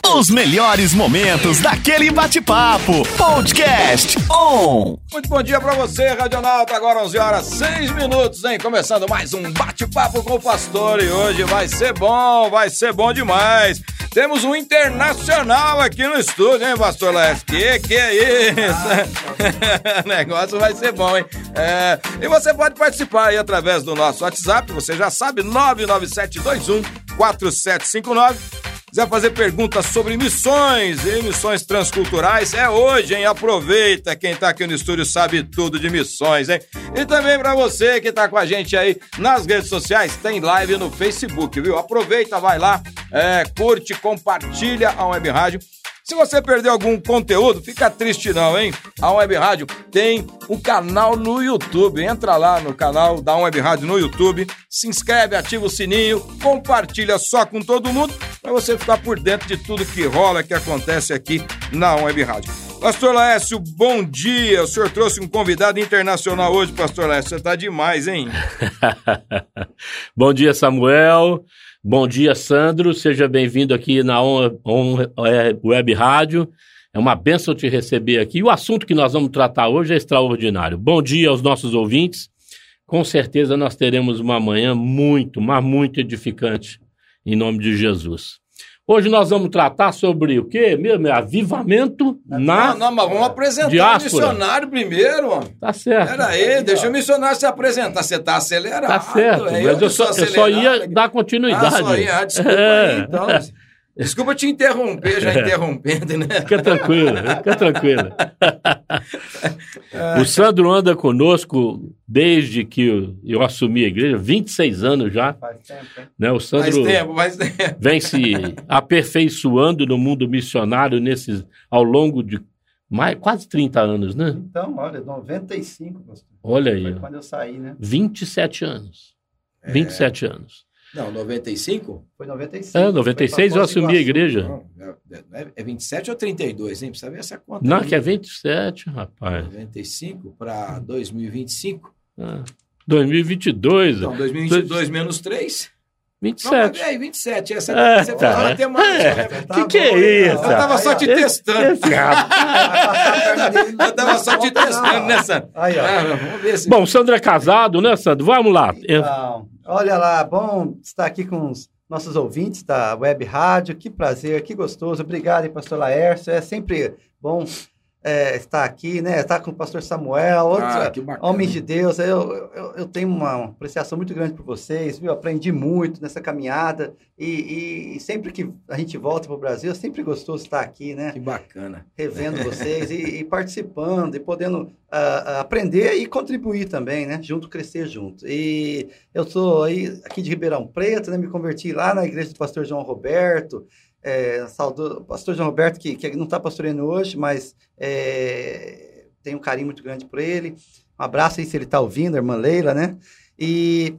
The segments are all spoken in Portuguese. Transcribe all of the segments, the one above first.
Os melhores momentos daquele bate-papo. Podcast On. Muito bom dia pra você, Radionauta. Agora 11 horas 6 minutos, hein? Começando mais um bate-papo com o pastor. E hoje vai ser bom, vai ser bom demais. Temos um internacional aqui no estúdio, hein, pastor Léo? Que que é isso? o negócio vai ser bom, hein? É, e você pode participar aí através do nosso WhatsApp, você já sabe, 99721 4759 quiser fazer perguntas sobre missões e missões transculturais, é hoje, hein? Aproveita, quem tá aqui no estúdio sabe tudo de missões, hein? E também para você que tá com a gente aí nas redes sociais, tem live no Facebook, viu? Aproveita, vai lá, é, curte, compartilha a Web Rádio. Se você perdeu algum conteúdo, fica triste não, hein? A Web Rádio tem um canal no YouTube. Entra lá no canal da Web Rádio no YouTube, se inscreve, ativa o sininho, compartilha só com todo mundo para você ficar por dentro de tudo que rola, que acontece aqui na Web Rádio. Pastor Laércio, bom dia. O senhor trouxe um convidado internacional hoje, Pastor Laércio. Você tá demais, hein? bom dia, Samuel. Bom dia, Sandro. Seja bem-vindo aqui na On, On é, Web Rádio. É uma benção te receber aqui. O assunto que nós vamos tratar hoje é extraordinário. Bom dia aos nossos ouvintes. Com certeza nós teremos uma manhã muito, mas muito edificante, em nome de Jesus. Hoje nós vamos tratar sobre o quê mesmo? Avivamento na. Não, não, mas vamos apresentar diáspora. o missionário primeiro, ó. Tá certo. Pera aí, deixa o missionário se apresentar. Você tá acelerado. Tá certo, é, mas eu, eu, só, eu só ia dar continuidade. Ah, só ia, desculpa é. aí, então. Desculpa te interromper, já interrompendo, né? Fica tranquilo, fica tranquilo. o Sandro anda conosco desde que eu assumi a igreja, 26 anos já. Faz tempo, hein? Né? O Sandro faz tempo, faz tempo. vem se aperfeiçoando no mundo missionário nesses, ao longo de mais, quase 30 anos, né? Então, olha, 95, pastor. Olha aí. Foi quando eu saí, né? 27 anos. É... 27 anos. Não, 95? Foi 96. É, 96 eu assumi a igreja. Não, é, é 27 ou 32, hein? Precisa ver essa conta. Não, aí. que é 27, rapaz. 95 para 2025? Ah, 2022. Então, 2022 Dois... menos 3? 27. Não, aí, 27. Essa, é, você tá. falou até mais. É. que que é isso? Eu tava só te testando. Esse, eu tava só te testando, né, Sandro? Aí, ó. Ah, vamos ver se... Bom, o Sandro é casado, né, Sandro? Vamos lá. Então, olha lá, bom estar aqui com os nossos ouvintes da Web Rádio. Que prazer, que gostoso. Obrigado, pastor Laércio. É sempre bom é, estar aqui, né? Estar com o pastor Samuel, outro, ah, homens de Deus. Eu, eu, eu, tenho uma apreciação muito grande por vocês, viu? Aprendi muito nessa caminhada e, e sempre que a gente volta para o Brasil, é sempre gostoso estar aqui, né? Que bacana. Revendo vocês e, e, participando e podendo uh, aprender e contribuir também, né? Junto, crescer junto. E eu sou aí aqui de Ribeirão Preto, né? Me converti lá na igreja do pastor João Roberto. É, saudou o pastor João Roberto, que, que não está pastoreando hoje, mas é, tem um carinho muito grande por ele. Um abraço aí se ele está ouvindo, a irmã Leila, né? E,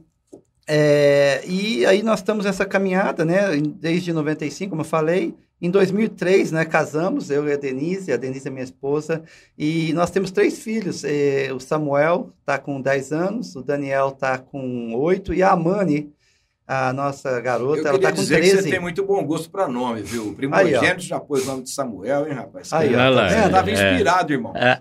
é, e aí nós estamos nessa caminhada, né? Desde 95, como eu falei. Em 2003, né, casamos, eu e a Denise, a Denise é minha esposa, e nós temos três filhos. É, o Samuel está com 10 anos, o Daniel está com 8 e a Amani a nossa garota, eu ela tá com dizer 13. Que você tem muito bom gosto para nome, viu? O primogênito já pôs o nome de Samuel, hein, rapaz? Aí, ó, tá é, tava inspirado, irmão. É.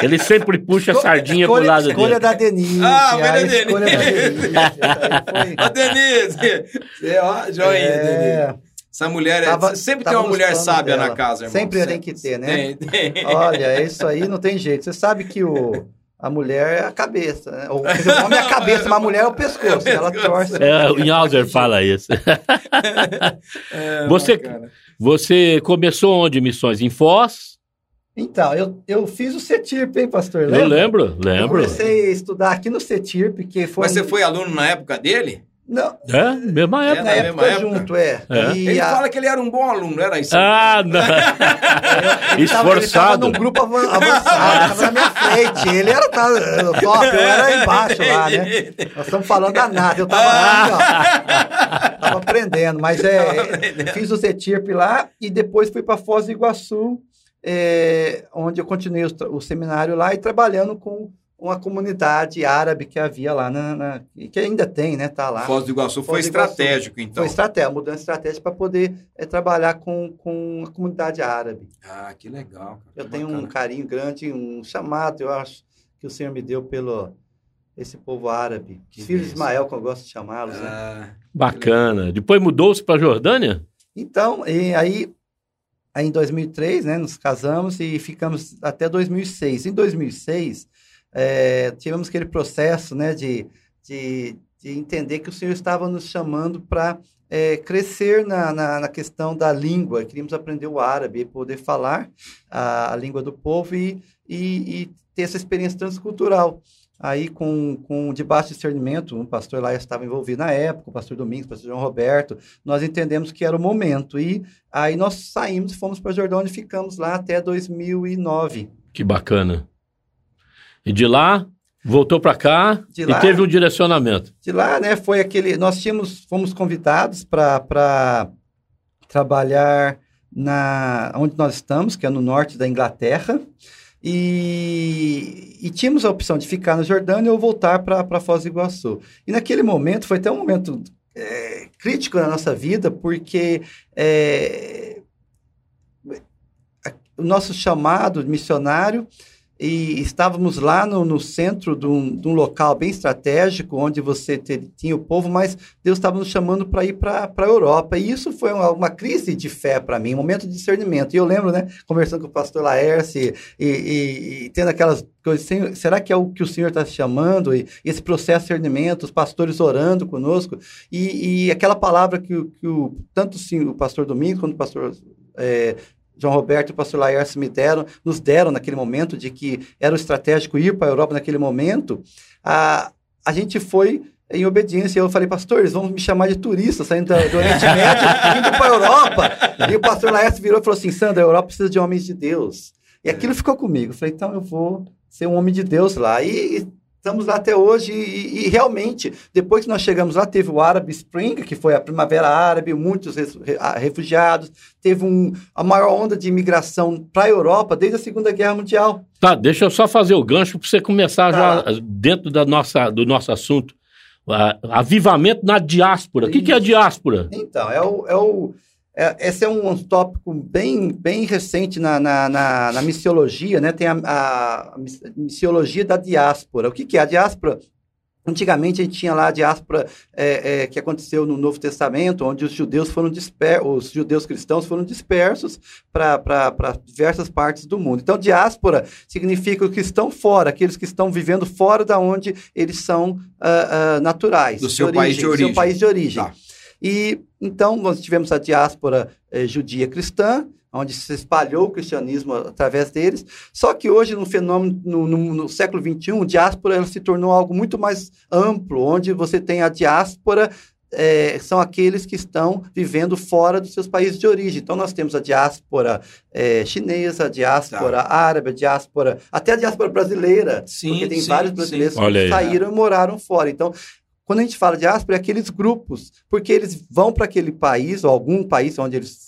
É, Ele sempre puxa a sardinha escolha, pro lado escolha dele. Da Denise, ah, a Denise. escolha da Denise. Ô, Denise! Você, ó, joinha, é... Denise. Essa mulher, é- tava, sempre tem uma mulher sábia dela. na casa, irmão. Sempre, sempre tem que ter, né? Tem, tem. Olha, isso aí não tem jeito. Você sabe que o a mulher é a cabeça, né? O homem é a cabeça, mas a mulher é o pescoço. É ela torce. É, o Inhauser fala isso. É, você, você começou onde missões? Em Foz? Então, eu, eu fiz o CETIRP, hein, pastor? Lembra? Eu lembro, lembro. Eu comecei a estudar aqui no CETIRP, que foi... Mas você foi aluno na época dele? Não. É, mesma época. É, na época, época junto, é. é. ele a... fala que ele era um bom aluno, era isso? Ah, não. ele Esforçado. Tava, ele num grupo avançado, tava na minha frente. Ele era tava, top, eu era embaixo lá, né? Nós estamos falando da nada. Eu tava ali, ó. Tava aprendendo, mas é, fiz o CETIRP lá e depois fui para Foz do Iguaçu, é, onde eu continuei o, o seminário lá e trabalhando com uma comunidade árabe que havia lá, na, na que ainda tem, né? Tá lá. Foz do Iguaçu foi Foz do Iguaçu. estratégico, então. Foi estratégia, mudança estratégica para poder é, trabalhar com, com a comunidade árabe. Ah, que legal. cara, Eu que tenho um bacana. carinho grande, um chamado, eu acho, que o Senhor me deu pelo esse povo árabe. Que Os filhos de. Ismael, que eu gosto de chamá-los, né? Ah, Bacana. Depois mudou-se para Jordânia? Então, e aí, aí em 2003, né, nos casamos e ficamos até 2006. Em 2006, eh, tivemos aquele processo, né, de, de, de entender que o Senhor estava nos chamando para crescer na, na, na questão da língua. Queríamos aprender o árabe, poder falar a, a língua do povo e, e, e ter essa experiência transcultural. Aí, com, com debaixo de discernimento, o pastor lá estava envolvido na época, o pastor Domingos, o pastor João Roberto, nós entendemos que era o momento. E aí nós saímos fomos para Jordânia e ficamos lá até 2009. Que bacana. E de lá, voltou para cá De e lá- teve um direcionamento. De lá, né, foi aquele. Nós tínhamos, fomos convidados para trabalhar na onde nós estamos, que é no norte da Inglaterra. E, e tínhamos a opção de ficar na Jordânia ou voltar para Foz do Iguaçu. E naquele momento, foi até um momento é, crítico na nossa vida, porque é, o nosso chamado missionário e estávamos lá no, no centro de um, de um local bem estratégico, onde você te- tinha o povo, mas Deus estava nos chamando para ir para a Europa. E isso foi uma, uma crise de fé para mim, um momento de discernimento. E eu lembro, né, conversando com o pastor Laércio e, e- e tendo aquelas coisas, "Senhor, será que é o que o Senhor está chamando? E esse processo de discernimento, os pastores orando conosco, e, e aquela palavra que, que o, tanto sim, o pastor Domingos quanto o pastor. é, João Roberto e o pastor Laércio me deram, nos deram naquele momento de que era o estratégico ir para a Europa naquele momento, a, a gente foi em obediência. Eu falei, pastor, eles vão me chamar de turista saindo do Oriente Médio, indo para a Europa. E o pastor Laércio virou e falou assim, Sandra, a Europa precisa de homens de Deus. E aquilo ficou comigo. Eu falei, então eu vou ser um homem de Deus lá. E estamos lá até hoje. E, e realmente, depois que nós chegamos lá, teve o Arab Spring, que foi a primavera árabe, muitos refugiados. Teve um, a maior onda de imigração para a Europa desde a Segunda Guerra Mundial. Tá, deixa eu só fazer o gancho para você começar Tá. já dentro da nossa, do nosso assunto. Avivamento na diáspora. O que, que é a diáspora? Então, é o. É o é- esse é um tópico bem, bem recente na, na, na, na missiologia, né? Tem a, a miss- missiologia da diáspora. O que, que é a diáspora? Antigamente a gente tinha lá a diáspora é, é, que aconteceu no Novo Testamento, onde os judeus foram dispersos, os judeus cristãos foram dispersos para diversas partes do mundo. Então, diáspora significa os que estão fora, aqueles que estão vivendo fora da onde eles são ah, ah, naturais. Do seu país de do origem. seu país de origem. Tá. E então nós tivemos a diáspora eh, judia cristã, onde se espalhou o cristianismo através deles. Só que hoje, no fenômeno, no, no- no século XXI, a diáspora ela se tornou algo muito mais amplo, onde você tem a diáspora. eh, são aqueles que estão vivendo fora dos seus países de origem. Então, nós temos a diáspora eh, chinesa, a diáspora árabe, a diáspora, até a diáspora brasileira, Sim, porque tem sim, vários sim. brasileiros Olha que aí. saíram e moraram fora. Então, quando a gente fala diáspora, é aqueles grupos, porque eles vão para aquele país, ou algum país onde eles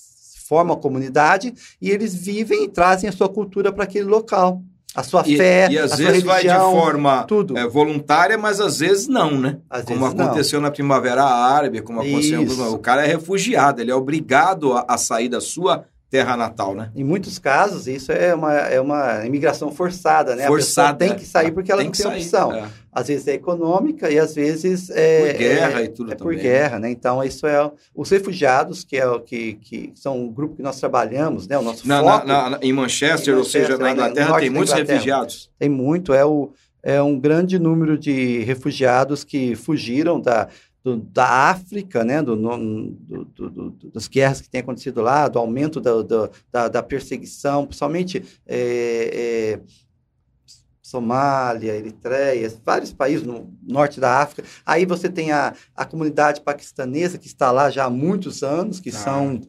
formam a comunidade, e eles vivem e trazem a sua cultura para aquele local. A sua E, fé, e às a sua vezes vai de religião, forma tudo. é, voluntária, mas às vezes não, né? Às como vezes não. aconteceu na Primavera Árabe, como aconteceu Isso. O cara é refugiado, ele é obrigado a, a sair da sua terra natal, né? Em muitos casos, isso é uma, é uma imigração forçada, né? Forçada, tem que sair porque ela Tem não tem sair, opção. é. Às vezes é econômica e às vezes é... Por guerra é- e tudo é por também. guerra, né? Então, isso é... Os refugiados, que, é o que, que são um grupo que nós trabalhamos, né? O nosso Na, foco... na- na- em Manchester, Em ou seja, Manchester, na Inglaterra, tem muitos Inglaterra. refugiados. Tem muito, é, o, é um grande número de refugiados que fugiram da, do- da África, né, do, do- das guerras que têm acontecido lá, do aumento da, da, perseguição, principalmente é, é, Somália, Eritreia, vários países no norte da África. Aí você tem a, a comunidade paquistanesa que está lá já há muitos anos, que Ah, são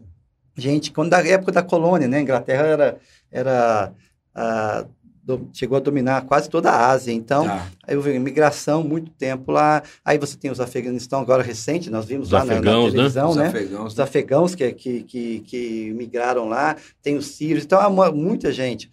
gente, quando da época da colônia, né? A Inglaterra era, era ah, do- chegou a dominar quase toda a Ásia. Então, Tá. aí houve imigração muito tempo lá. Aí você tem os Afeganistão agora recente, nós vimos Os lá na- na, afegãos, né? televisão, Os né? afegãos. Os afegãos que, que, que, que migraram lá, tem os sírios, então há uma- muita gente.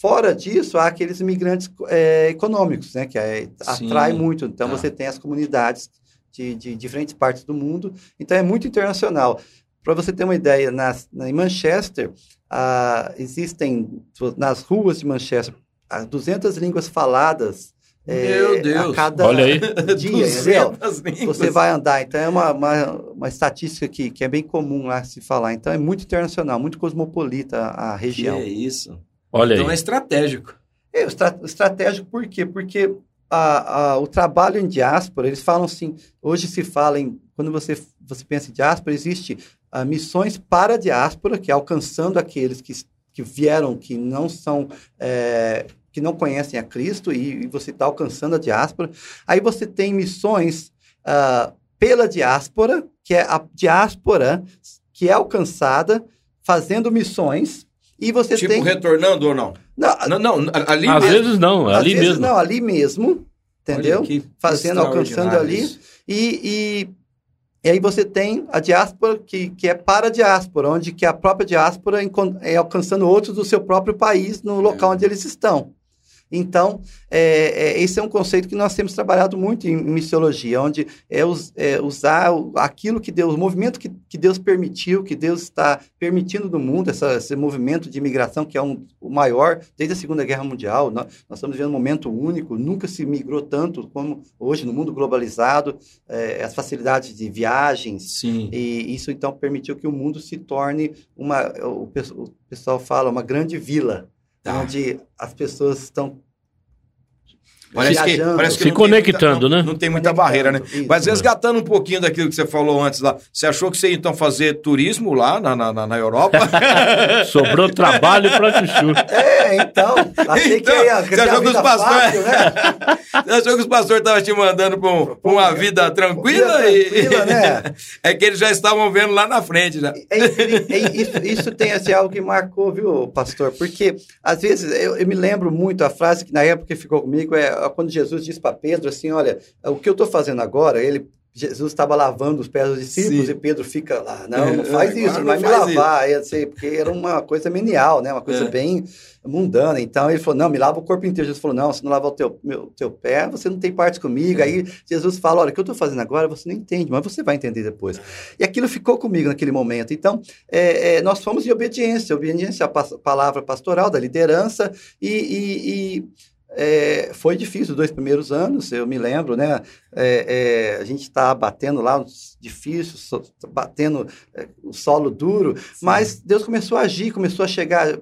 Fora disso, há aqueles imigrantes é, econômicos, né, que é, atrai muito. Então, Tá. você tem as comunidades de, de diferentes partes do mundo. Então, é muito internacional. Para você ter uma ideia, nas, na, em Manchester, ah, existem, nas ruas de Manchester, ah, 200 línguas faladas é, Meu Deus. a cada Olha aí. dia, entendeu? 200 línguas. Você vai andar, então é uma, uma, uma estatística que, que é bem comum lá se falar. Então é muito internacional, muito cosmopolita a Que região. é isso. Olha Então é aí. estratégico. É, o estra- estratégico por quê? Porque a, a- o trabalho em diáspora, eles falam assim, hoje se fala em, quando você, você pensa em diáspora, existe ah, missões para a diáspora, que é alcançando aqueles que, que vieram, que não são, é, que não conhecem a Cristo, e, e você está alcançando a diáspora. Aí você tem missões ah, pela diáspora, que é a diáspora que é alcançada fazendo missões, e você tipo, tem... retornando ou não? Não, Não, não, ali Às mesmo. vezes não, às ali vezes mesmo. não, ali mesmo, entendeu? Fazendo, alcançando ali. isso. E, e, e aí você tem a diáspora, que, que é para a diáspora, onde que a própria diáspora é alcançando outros do seu próprio país no local onde eles estão. Então, é, é, esse é um conceito que nós temos trabalhado muito em, missiologia, onde é, us- é usar aquilo que Deus, o movimento que, que Deus permitiu, que Deus está permitindo no mundo, essa- esse movimento de imigração que é um, o maior desde a Segunda Guerra Mundial. Nós, nós estamos vivendo um momento único, nunca se migrou tanto como hoje no mundo globalizado, é, as facilidades de viagens, Sim. e isso então permitiu que o mundo se torne uma, o, o pessoal fala, uma grande vila, Tá. onde as pessoas estão Parece que, parece que Se tem muita- conectando, não- né? Não tem muita Conectando, barreira, né? isso. Mas resgatando um pouquinho daquilo que você falou antes lá, você achou que você ia então fazer turismo lá na, na, na- Europa? Sobrou trabalho para Chuchu. É, então, achei Então, que ia você achou que pastores- fácil, né? Você achou que os pastores estavam te mandando para um- pra uma vida tranquila? Vida e- tranquila, né? É que eles já estavam vendo lá na frente, já. É, é, isso, isso tem assim, algo que marcou, viu, pastor? Porque, às vezes, eu, eu me lembro muito, a frase que na época ficou comigo é quando Jesus disse para Pedro assim: Olha, o que eu estou fazendo agora, ele. Jesus estava lavando os pés dos discípulos Sim. e Pedro fica lá, não, não É, faz agora isso, não vai me lavar, sei, porque era uma coisa menial, né, uma coisa É. bem mundana. Então ele falou, não, me lava o corpo inteiro. Jesus falou, não, se não lavar o teu, meu, teu pé, você não tem parte comigo. Aí Jesus fala, olha, o que eu estou fazendo agora, você não entende, mas você vai entender depois. E aquilo ficou comigo naquele momento. Então, é, é, nós fomos em obediência, obediência à palavra pastoral, da liderança, e, e- e, é, foi difícil os dois primeiros anos, eu me lembro, né? É, é, a gente está batendo lá, difícil, so- batendo é, o solo duro, mas Deus começou a agir, começou a chegar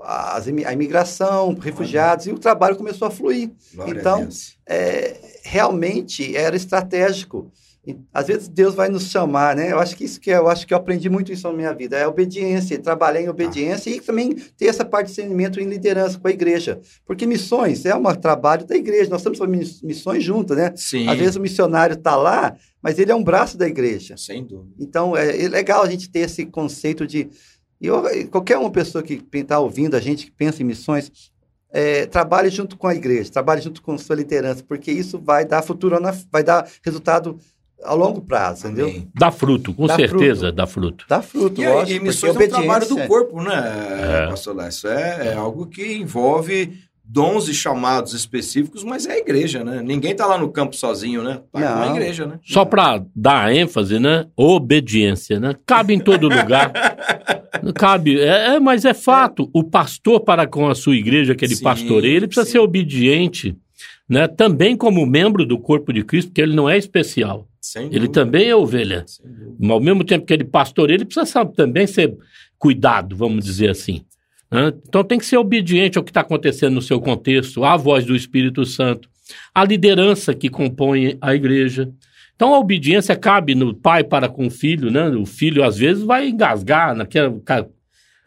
as a imigração, refugiados, e o trabalho começou a fluir. Glória a Então, Deus. É, realmente era estratégico. E, às vezes Deus vai nos chamar, né? Eu acho que isso que eu acho que eu aprendi muito isso na minha vida, é obediência, trabalhar em obediência e também ter essa parte de discernimento em liderança com a igreja. Porque missões é um trabalho da igreja, nós estamos fazendo miss- missões juntas, né? Sim, Às vezes o missionário está lá, mas ele é um braço da igreja. sem dúvida. Então, é, é legal a gente ter esse conceito de. E eu- qualquer uma pessoa que está ouvindo a gente, que pensa em missões, é, trabalhe junto com a igreja, trabalhe junto com sua liderança, porque isso vai dar futuro, vai dar resultado a longo prazo, entendeu? Dá fruto, com Dá certeza fruto. dá fruto. Dá fruto, E, lógico. e missões é um trabalho do obediência- corpo, né, pastor Léo? Isso é, é algo que envolve dons e chamados específicos, mas é a igreja, né? Ninguém tá lá no campo sozinho, né? Tá com a Não. igreja, né? Só para dar ênfase, né? Obediência, né? Cabe em todo lugar. Cabe, é, é, mas é fato. O pastor para com a sua igreja que ele Sim, pastoreia, ele precisa sim. ser obediente, né? Também como membro do corpo de Cristo, porque ele não é especial. Ele também é ovelha. Mas ao mesmo tempo que ele pastoreia, ele precisa sabe, também ser cuidado, vamos dizer assim. né? Então tem que ser obediente ao que está acontecendo no seu contexto, à voz do Espírito Santo, à liderança que compõe a igreja. Então a obediência cabe no pai para com o filho, né? O filho às vezes vai engasgar naquela.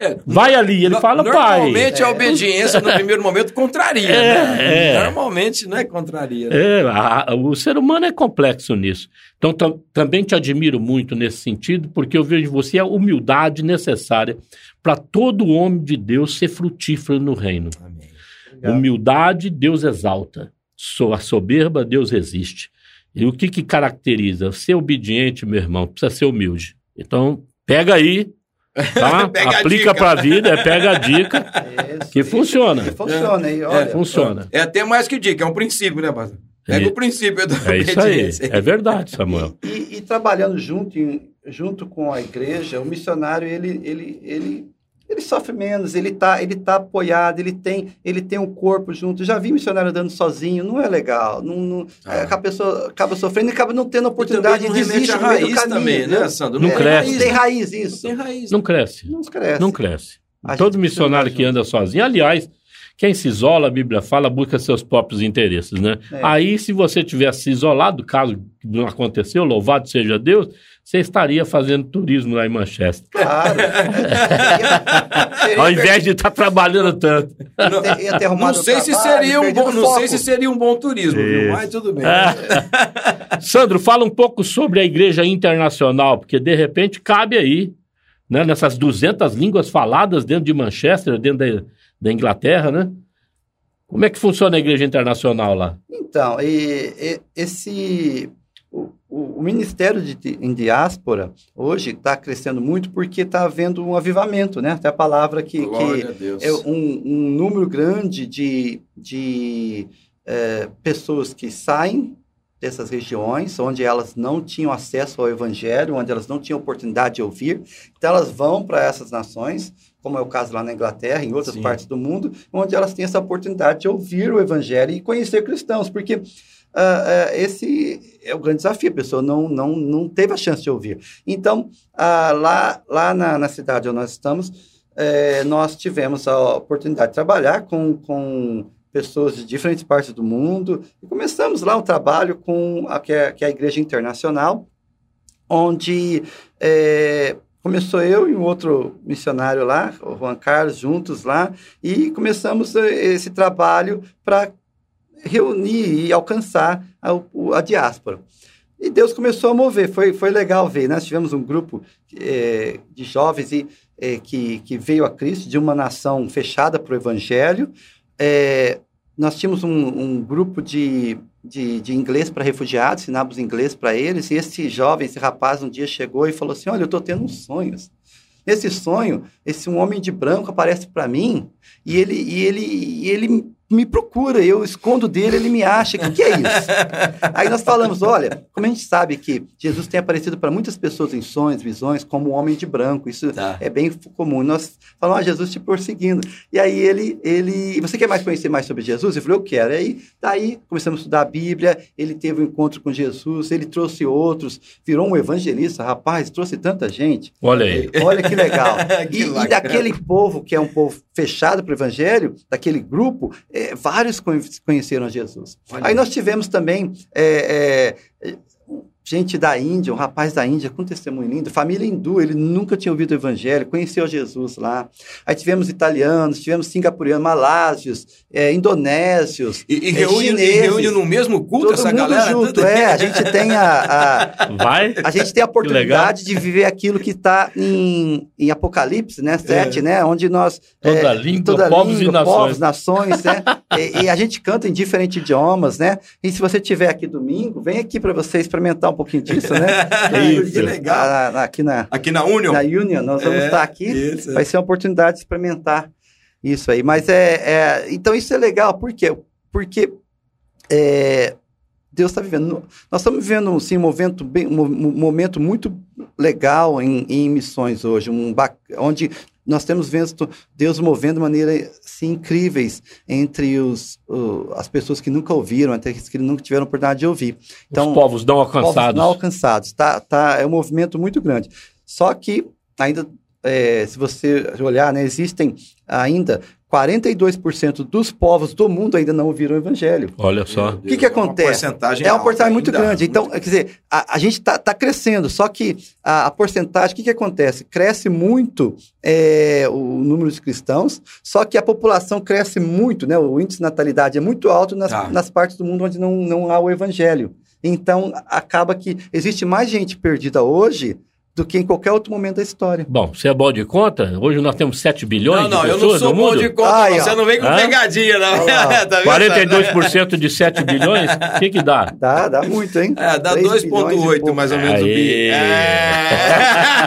É, Vai ali, ele no- fala, pai. Normalmente a obediência no primeiro momento contraria, É, né? é. Normalmente, né, contraria. né? É, a- o ser humano é complexo nisso. Então, tam- também te admiro muito nesse sentido, porque eu vejo em você a humildade necessária para todo homem de Deus ser frutífero no reino. Amém. Humildade, Deus exalta. So- A soberba, Deus resiste. E o que, que caracteriza? Ser obediente, meu irmão, precisa ser humilde. Então, pega aí, Tá? A Aplica dica. pra vida, é pega a dica. Isso, Que isso, funciona. que funciona. E, olha, Funciona. É até mais que dica, é um princípio, né, pastor? Pega É. o princípio da É isso aí. É verdade, Samuel. E, e trabalhando junto, em- junto com a igreja, o missionário ele, ele, ele, ele sofre menos, ele está ele tá apoiado, ele tem, ele tem um corpo junto. Já vi missionário andando sozinho, não é legal. Não, não- Ah. é, a pessoa acaba sofrendo e acaba não tendo oportunidade de desistir meio do raiz caminho. também, né, viu? Sandro? Não cresce. raiz, Tem né? raiz isso. Tem raiz. Não cresce. Não cresce. Não cresce. A Todo missionário que anda sozinho, aliás, quem se isola, a Bíblia fala, busca seus próprios interesses, né? É. Aí, se você tivesse se isolado, caso não aconteceu, louvado seja Deus, você estaria fazendo turismo lá em Manchester. Claro. Ao invés de estar trabalhando tanto. Não, Ia ter- não sei se seria um bom, não sei se seria um bom turismo, viu? Mas tudo bem. Sandro, fala um pouco sobre a igreja internacional, porque de repente cabe aí, né, nessas 200 línguas faladas dentro de Manchester, dentro da, da Inglaterra, né? Como é que funciona a igreja internacional lá? Então, e, e- esse o, o- o Ministério de, em Diáspora hoje está crescendo muito porque está havendo um avivamento, né? Até a palavra que, que é um, um número grande de, de eh, pessoas que saem dessas regiões onde elas não tinham acesso ao Evangelho, onde elas não tinham oportunidade de ouvir. Então elas vão para essas nações, como é o caso lá na Inglaterra, em outras Sim. partes do mundo, onde elas têm essa oportunidade de ouvir o Evangelho e conhecer cristãos, porque ah, ah, esse é o grande desafio, a pessoa não, não, não teve a chance de ouvir. Então, ah, lá, lá na, na cidade onde nós estamos, eh, nós tivemos a oportunidade de trabalhar com, com pessoas de diferentes partes do mundo e começamos lá um trabalho com a, que, é, que é a Igreja Internacional, onde eh, começou eu e um outro missionário lá, o Juan Carlos, juntos lá, e começamos eh, esse trabalho para reunir e alcançar a, a diáspora. E Deus começou a mover, foi, foi legal ver. Nós tivemos um grupo eh, de jovens e, eh, que, que veio a Cristo de uma nação fechada para o Evangelho. Eh, nós tínhamos um, um grupo de, de, de inglês para refugiados, ensinávamos inglês para eles, e esse jovem, esse rapaz, um dia chegou e falou assim: Olha, eu estou tendo uns sonhos. Nesse sonho, esse um homem de branco aparece para mim e ele, e ele, e ele me procura, eu escondo dele, ele me acha. O que, que é isso? Aí nós falamos: olha, como a gente sabe que Jesus tem aparecido para muitas pessoas em sonhos, visões, como um homem de branco, isso Tá. é bem comum. Nós falamos: ah, Jesus te perseguindo. E aí ele, ele, você quer mais conhecer mais sobre Jesus? Eu falei: eu quero. E aí, daí começamos a estudar a Bíblia, ele teve um encontro com Jesus, ele trouxe outros, virou um evangelista, rapaz, trouxe tanta gente. Olha aí. Olha que legal. Que e, e daquele povo que é um povo fechado para o evangelho, daquele grupo, é, vários conhe- conheceram Jesus. Olha Aí aí. nós tivemos também é, é, gente da Índia, um rapaz da Índia com testemunho lindo, família hindu, ele nunca tinha ouvido o evangelho, conheceu Jesus lá. Aí tivemos italianos, tivemos singapurianos, malásios, é, indonésios, E, e é, reúne, e chineses, reúne no mesmo culto todo essa mundo galera? junto. Tudo- É, a gente tem a- a, Vai? a gente tem a oportunidade de viver aquilo que está em, em Apocalipse, né? 7, né? Onde nós... Toda é, língua, toda povos e língua, nações. povos, nações, né? e, e a gente canta em diferentes idiomas, né? E se você estiver aqui domingo, vem aqui para você experimentar um pouquinho disso, né? Isso. Que legal. Ah, aqui na, Aqui na Union? na Union, nós vamos É, estar aqui. isso. Vai ser uma oportunidade de experimentar isso aí. Mas é, é- então isso é legal, por quê? Porque é, Deus está vivendo. Nós estamos vivendo sim, um, momento bem, um, um momento muito legal em, em missões hoje, um, bac- onde nós temos visto Deus movendo de maneira assim, incríveis entre os, o- as pessoas que nunca ouviram, até que nunca tiveram oportunidade de ouvir. Então, Os povos não povos alcançados. não alcançados. Tá, tá, é um movimento muito grande. Só que ainda, é, se você olhar, né, existem ainda 42% dos povos do mundo ainda não ouviram o evangelho. Olha só. O que, que Deus, é uma acontece? porcentagem É uma porcentagem muito ainda. grande. Então, quer dizer, a, a gente está crescendo, só que a, a porcentagem, o que, que acontece? Cresce muito é, o número de cristãos, só que a população cresce muito, né? O índice de natalidade é muito alto nas, Tá. nas partes do mundo onde não, não há o evangelho. Então, acaba que existe mais gente perdida hoje do que em qualquer outro momento da história. Bom, você é bom de conta? Hoje nós temos 7 bilhões Não, não, de eu não pessoas sou no bom mundo? de conta, Ai, você não vem com Hã? pegadinha, não. Lá. Tá vendo? 42% de 7 bilhões? O que que dá? Dá, dá muito, hein? É, dá 3 bilhões e 2,8 pouco. mais ou menos o bi. Aê. É.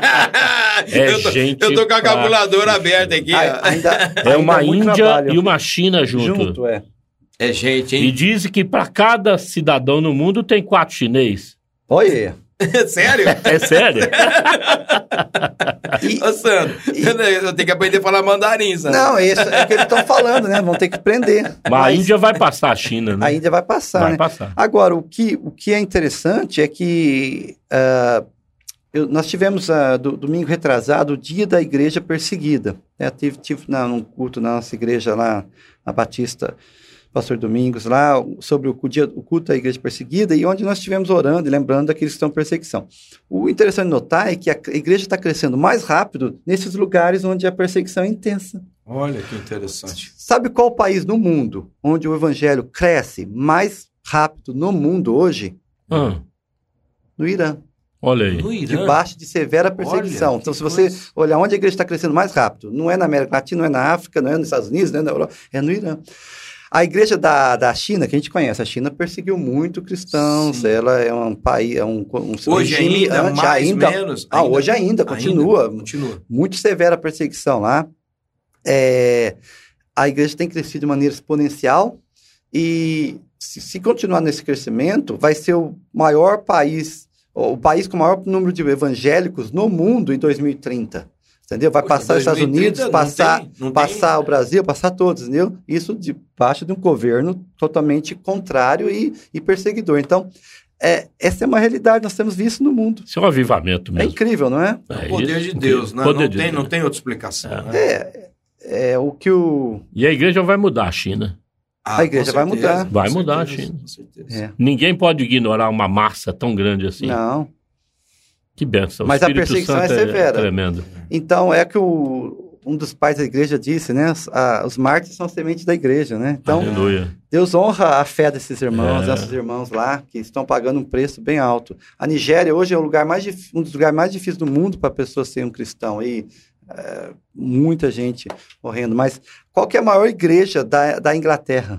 É eu, tô, gente eu tô com a pra- calculadora aberta aqui. Ai- ainda- É uma Índia trabalho. e uma China junto. junto, é. É gente, E hein? diz que para cada cidadão no mundo tem quatro chinês. Olha aí. Sério? É sério? E- Ô, Sandro, eu tenho que aprender a falar mandarim, Sandro. Não, isso é o que eles estão falando, né? Vão ter que prender. Mas a Índia vai passar a China, né? a Índia vai passar, vai né? passar. Agora, o que, o que é interessante é que ah, eu- nós tivemos ah, do, domingo retrasado o dia da igreja perseguida. né? tive tive na, num culto na nossa igreja lá, na Batista, Pastor Domingos, lá, sobre o, cu- dia, o culto da igreja perseguida, e onde nós estivemos orando e lembrando daqueles que estão em perseguição. O interessante notar é que a igreja está crescendo mais rápido nesses lugares onde a perseguição é intensa. Olha que interessante. Sabe qual país no mundo onde o evangelho cresce mais rápido no mundo hoje? Ah, No Irã, olha aí. No Irã. debaixo de severa perseguição. Olha, então, se você coisa. olhar onde a igreja está crescendo mais rápido, não é na América Latina, não é na África, não é nos Estados Unidos, não é na Europa, é no Irã. A igreja da, da China, que a gente conhece, a China perseguiu muito cristãos, Sim. ela é um país, é um, um Hoje regime ainda, anti- mais, ainda- menos? Ah, hoje ainda, continua, Continua. muito severa a perseguição lá. É, a igreja tem crescido de maneira exponencial e se, se continuar nesse crescimento, vai ser o maior país, o país com o maior número de evangélicos no mundo em 2030. Entendeu? Vai Poxa, passar os Estados 2030 Unidos, não passar, tem- não tem- passar o Brasil, passar todos, entendeu? Isso debaixo de um governo totalmente contrário e, e perseguidor. Então, é, essa é uma realidade, nós temos visto no mundo. Isso é um avivamento É mesmo. incrível, não é? É O poder isso, de Deus, né? poder não, de tem, Deus. não tem outra explicação. É. né? É, é o que o. E a igreja vai mudar a China. Ah, A igreja vai mudar. com Vai mudar, certeza, China. Com certeza. É. Ninguém pode ignorar uma massa tão grande assim. Não. Que benção. Mas a perseguição Santo é severa. tremendo. Então, é que o, um dos pais da igreja disse, né? a- os mártires são sementes da igreja, né? Então, Aleluia. Deus honra a fé desses irmãos, É. nossos irmãos lá, que estão pagando um preço bem alto. A Nigéria hoje é o lugar mais um dos lugares mais difíceis do mundo para a pessoa ser um cristão. E é, muita gente morrendo. Mas qual que é a maior igreja da, da Inglaterra?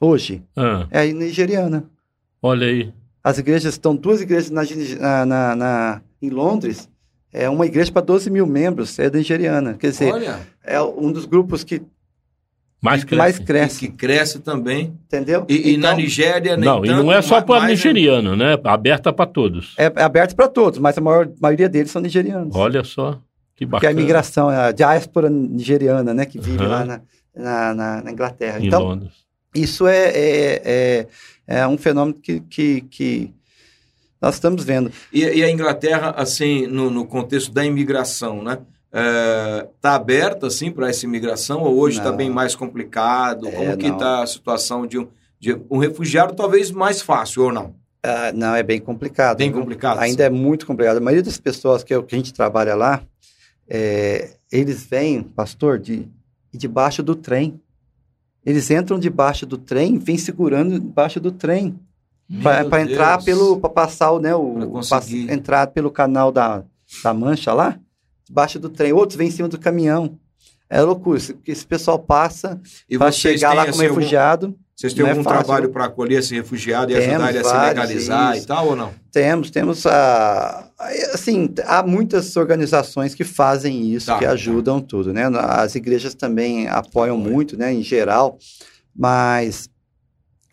Hoje? Ah, É a nigeriana. olha aí. As igrejas estão duas igrejas na, na- na- na- em Londres. É uma igreja para 12 mil membros, é nigeriana. Quer dizer, Olha, é um dos grupos que Mais que mais cresce. cresce, que cresce também. entendeu? E, e na Então, Nigéria, nem Não, e tanto, não é só para mais- nigeriano, né? Aberta para todos. É, é aberto para todos, mas a maior maioria deles são nigerianos. Olha só. Que Porque é a bacana. imigração, é a diáspora nigeriana, né, que vive Aham. lá na, na, na- na Inglaterra. Em Então, Londres. isso é, é, é, é um fenômeno que, que, que nós estamos vendo. E, e a Inglaterra, assim, no, no contexto da imigração, né? Está aberta, assim, para essa imigração? Ou hoje está bem mais complicado? É, Como que está a situação de um, de um refugiado, talvez mais fácil, ou não? Ah, não, é bem complicado. Bem complicado? Ainda é muito complicado. A maioria das pessoas que, que a gente trabalha lá, é, eles vêm, pastor, de, debaixo do trem. Eles entram debaixo do trem, vêm segurando debaixo do trem. Para entrar Deus. pelo. Para passar o. Né, Pra o pass- entrar pelo canal da, da Mancha lá, debaixo do trem. Outros vêm em cima do caminhão. É loucura. Esse, esse pessoal passa E para chegar lá como assim, algum- refugiado. Vocês têm Não é algum fácil. trabalho para acolher esse refugiado e Temos ajudar ele a se legalizar isso. e tal, ou não? Temos, temos a. Assim, há muitas organizações que fazem isso, Tá, que tá. ajudam tudo, né? As igrejas também apoiam Apoiam. muito, né, em geral, mas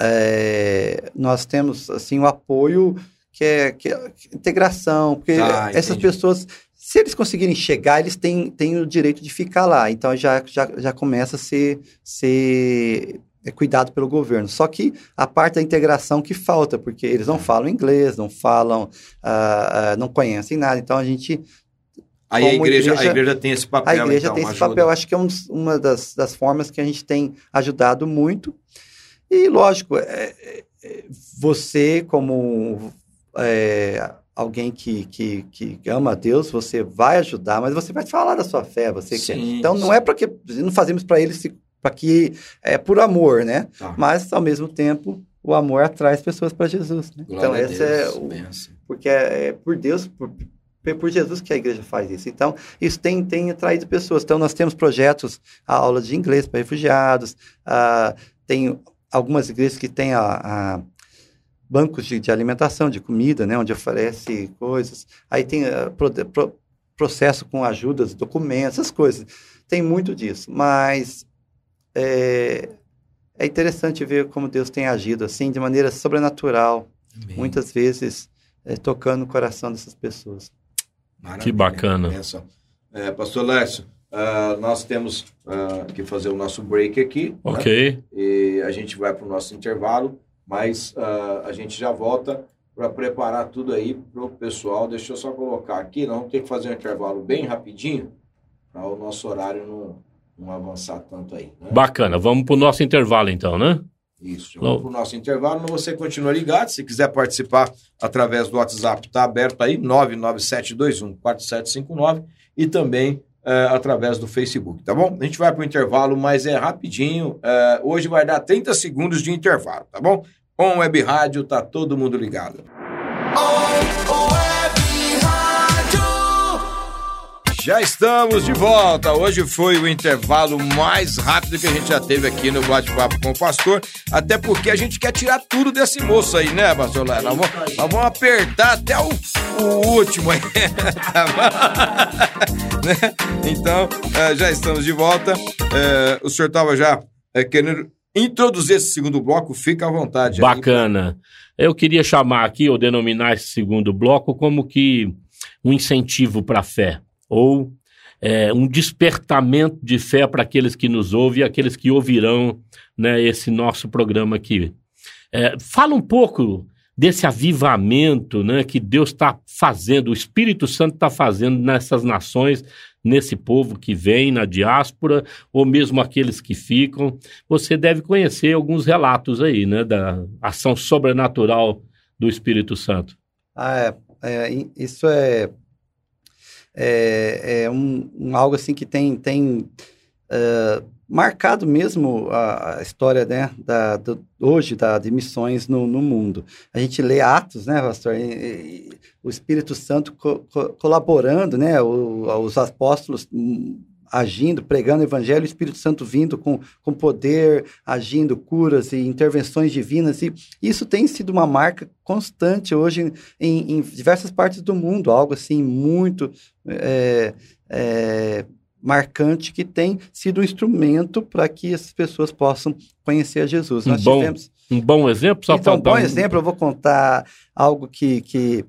é, nós temos, assim, o apoio que é, que é integração, porque Tá, essas entendi. pessoas, se eles conseguirem chegar, eles têm, têm o direito de ficar lá, então já, já, já começa a ser, ser é, cuidado pelo governo. Só que a parte da integração que falta, porque eles não falam inglês, não falam, ah, ah, não conhecem nada. Então a gente, Aí a igreja, igreja- a igreja tem esse papel, a igreja então, tem esse ajuda. papel. Acho que é um uma das, das formas que a gente tem ajudado muito. E lógico, é, é, é, você como é, alguém que, que, que ama a Deus, você vai ajudar, mas você vai falar da sua fé. Você quer. Sim, Então não sim. é para que não fazemos para eles para que é por amor, né? Tá. Mas ao mesmo tempo o amor atrai as pessoas para Jesus. né? Então esse é o, benção. porque é, é por Deus, por, por Jesus que a igreja faz isso. Então, isso tem, tem atraído pessoas. Então, nós temos projetos, a aula de inglês para refugiados, tem algumas igrejas que têm a, a bancos de, de, alimentação, de comida, né, onde oferece coisas. Aí tem uh, pro, pro, processo com ajudas, documentos, essas coisas. Tem muito disso, mas é, é interessante ver como Deus tem agido assim, de maneira sobrenatural, Amém. muitas vezes é, tocando o coração dessas pessoas. Maravilha. Que bacana. É, Pastor Lécio, uh, nós temos uh, que fazer o nosso break aqui. Né? Ok. Né? E a gente vai para o nosso intervalo, mas uh, a gente já volta para preparar tudo aí para o pessoal. Deixa eu só colocar aqui, nós vamos ter que fazer um intervalo bem rapidinho, para o nosso horário não, não avançar tanto aí. Né? Bacana, vamos para o nosso intervalo então, né? Isso, vamos para o nosso intervalo. Você continua ligado. Se quiser participar através do WhatsApp, está aberto aí, 997214759 e também é, através do Facebook, tá bom? A gente vai para o intervalo, mas é rapidinho. É, hoje vai dar 30 segundos de intervalo, tá bom? On Web Rádio, tá todo mundo ligado. Já estamos de volta. Hoje foi o intervalo mais rápido que a gente já teve aqui no Bate-Papo com o Pastor. Até porque a gente quer tirar tudo desse moço aí, né, Pastor Lá? Nós vamos, nós vamos apertar até o, o último aí. Né? então, é, já estamos de volta. É, o senhor estava já é, querendo introduzir esse segundo bloco, fica à vontade. Bacana. Aí. Eu queria chamar aqui, ou denominar esse segundo bloco, como que um incentivo para a fé ou é, um despertamento de fé para aqueles que nos ouvem e aqueles que ouvirão né, esse nosso programa aqui. É, fala um pouco desse avivamento né, que Deus está fazendo, o Espírito Santo está fazendo nessas nações, nesse povo que vem na diáspora, ou mesmo aqueles que ficam. Você deve conhecer alguns relatos aí, né, da ação sobrenatural do Espírito Santo. Ah, é, é isso é é, é um, um, algo assim que tem, tem uh, marcado mesmo a, a história né, da, do, hoje da, de missões no, no, mundo. A gente lê Atos, né, pastor? E, e, o Espírito Santo co, co, colaborando, né, o, os apóstolos agindo, pregando o evangelho, o Espírito Santo vindo com, com poder, agindo curas e intervenções divinas. E isso tem sido uma marca constante hoje em, em diversas partes do mundo, algo assim muito é, é, marcante que tem sido um instrumento para que as pessoas possam conhecer a Jesus. Um, Nós bom, tivemos... um bom exemplo? Só então, um bom um... exemplo, eu vou contar algo que... que...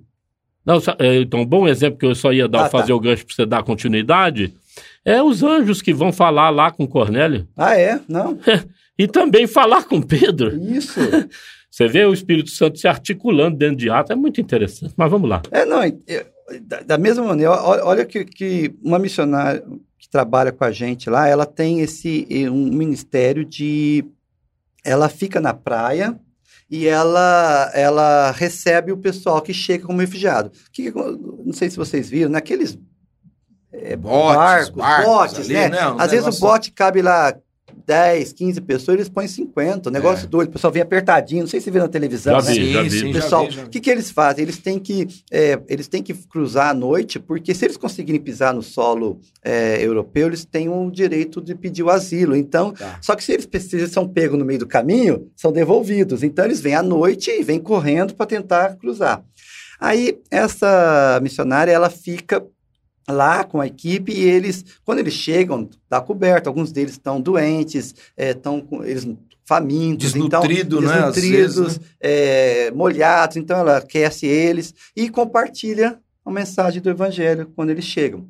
Não, é, então, um bom exemplo que eu só ia dar, ah, tá. fazer tá. o gancho para você dar continuidade é os anjos que vão falar lá com Cornélio. Ah, é? Não. e também falar com Pedro. Isso. Você vê o Espírito Santo se articulando dentro de Atos, é muito interessante. Mas vamos lá. É, não, da, mesma maneira, olha que, que uma missionária que trabalha com a gente lá, ela tem esse um ministério de. Ela fica na praia e ela, ela recebe o pessoal que chega como refugiado. Que, não sei se vocês viram, naqueles é, botes, barcos, barcos botes, ali, né? né? Um Às vezes o bote cabe lá 10, 15 pessoas, eles põem 50. O negócio é. doido, o pessoal vem apertadinho, não sei se você vê na televisão, já né? Vi, já vi. Sim, pessoal, o que, que eles fazem? Eles têm que, é, eles têm que cruzar à noite, porque se eles conseguirem pisar no solo é, europeu, eles têm o direito de pedir o asilo. Então, tá. só que se eles, se eles são pegos no meio do caminho, são devolvidos. Então, eles vêm à noite e vêm correndo para tentar cruzar. Aí, essa missionária, ela fica lá com a equipe e eles, quando eles chegam, está coberto. Alguns deles estão doentes, estão é, com eles famintos, Desnutrido, então, desnutridos, né? vezes, né? É, molhados. Então ela aquece eles e compartilha a mensagem do evangelho quando eles chegam. O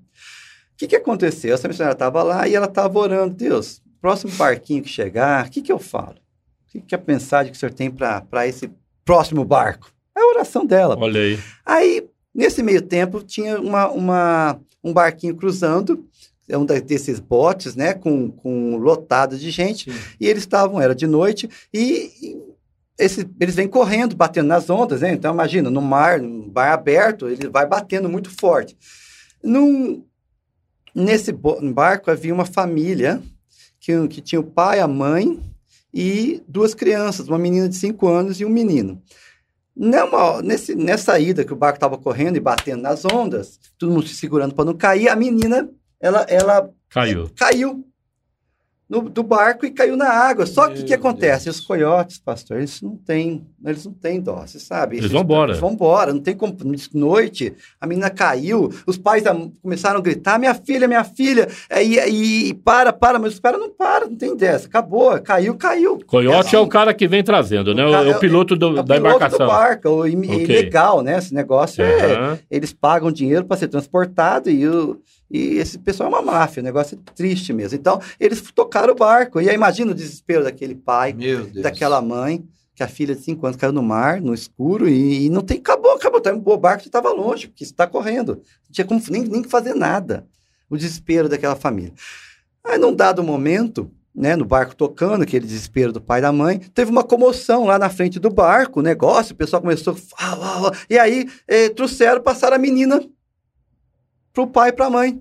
que, que aconteceu? Essa missionária estava lá e ela estava orando, Deus, próximo barquinho que chegar, o que, que eu falo? O que, que é a mensagem que o senhor tem para esse próximo barco? É a oração dela. Olha aí. Aí Nesse meio tempo, tinha uma, uma, um barquinho cruzando, é um desses botes, né, com, com lotado de gente, Sim. e eles estavam, era de noite, e, e esse, eles vêm correndo, batendo nas ondas, né? Então, imagina, no mar, no bar aberto, ele vai batendo muito forte. Num, nesse barco havia uma família que, que tinha o pai, a mãe e duas crianças, uma menina de 5 anos e um menino. Numa, nesse, nessa ida que o barco estava correndo e batendo nas ondas, todo mundo se segurando para não cair, a menina, ela, ela Caiu. caiu no, do barco e caiu na água. Só que o que acontece? Deus. Os coiotes, pastor, eles não têm, eles não têm dó, você sabe? Eles vão embora. Eles vão embora, não tem como. Noite, a menina caiu, os pais da- começaram a gritar: minha filha, minha filha, É, e, e, e para, para, mas os caras não param, não tem dessa. Acabou, caiu, caiu. Coiote É é, assim. o cara que vem trazendo, né? O cara- é o piloto do- É o da piloto embarcação. Do barco, o im- Ok. ilegal, né? Esse negócio é. Aham. Eles pagam dinheiro para ser transportado e, o, e esse pessoal é uma máfia, o negócio é triste mesmo. Então, eles tocaram o barco. E aí, imagina o desespero daquele pai, daquela mãe, que a filha de 5 anos caiu no mar, no escuro, e, e não tem. Acabou, acabou. Tá, o barco estava longe, porque está correndo. Não tinha como nem, nem fazer nada. O desespero daquela família. Aí, num dado momento, né, no barco tocando, aquele desespero do pai e da mãe, teve uma comoção lá na frente do barco, o negócio, o pessoal começou. "Ah, ah, ah", e aí eh, trouxeram, passaram a menina pro pai e pra mãe.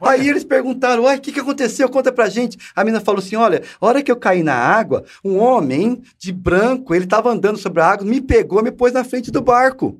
Aí eles perguntaram, uai, o que, que aconteceu? Conta pra gente. A menina falou assim, olha, a hora que eu caí na água, um homem de branco, ele tava andando sobre a água, me pegou, me pôs na frente do barco.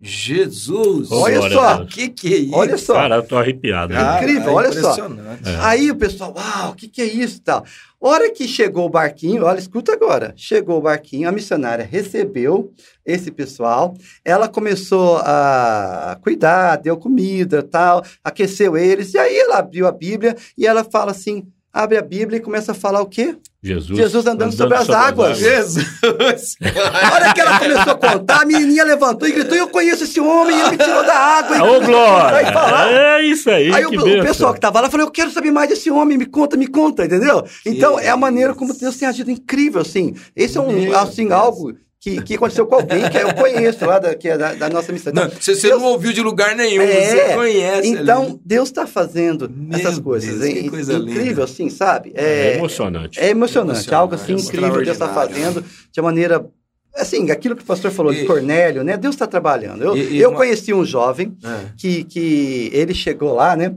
Jesus! Olha Olha só. O que, que é isso? Olha só. Cara, eu tô arrepiado. né? Cara, incrível, é olha só. impressionante. É. Aí o pessoal, uau, o que, que é isso e tal? Hora que chegou o barquinho, olha, escuta agora. Chegou o barquinho, a missionária recebeu esse pessoal, ela começou a cuidar, deu comida tal, aqueceu eles, e aí ela abriu a Bíblia e ela fala assim: abre a Bíblia e começa a falar o quê? Jesus, Jesus andando sobre as águas. Jesus! A hora que ela começou a contar, a menininha levantou e gritou: Eu conheço esse homem, ele me tirou da água. Ô, Glória! Falar. É isso aí, Aí o, que o pessoal que tava lá falou: Eu quero saber mais desse homem, me conta, me conta, entendeu? Então é a maneira como Deus tem agido incrível, assim. Esse é um, assim, Deus. algo que, que aconteceu com alguém que eu conheço lá, da, que é da, da nossa missão. Não, Então, você, você Deus- não ouviu de lugar nenhum, É, você conhece. Então, ali. Deus está fazendo Meu essas coisas. Deus, é que coisa incrível, linda. assim, sabe? É, É, emocionante. é emocionante, Emocionante, algo assim é incrível Deus está fazendo de maneira. Assim, aquilo que o pastor falou de E- Cornélio, né? Deus está trabalhando. Eu, E- e eu uma- conheci um jovem É. que, que ele chegou lá, né?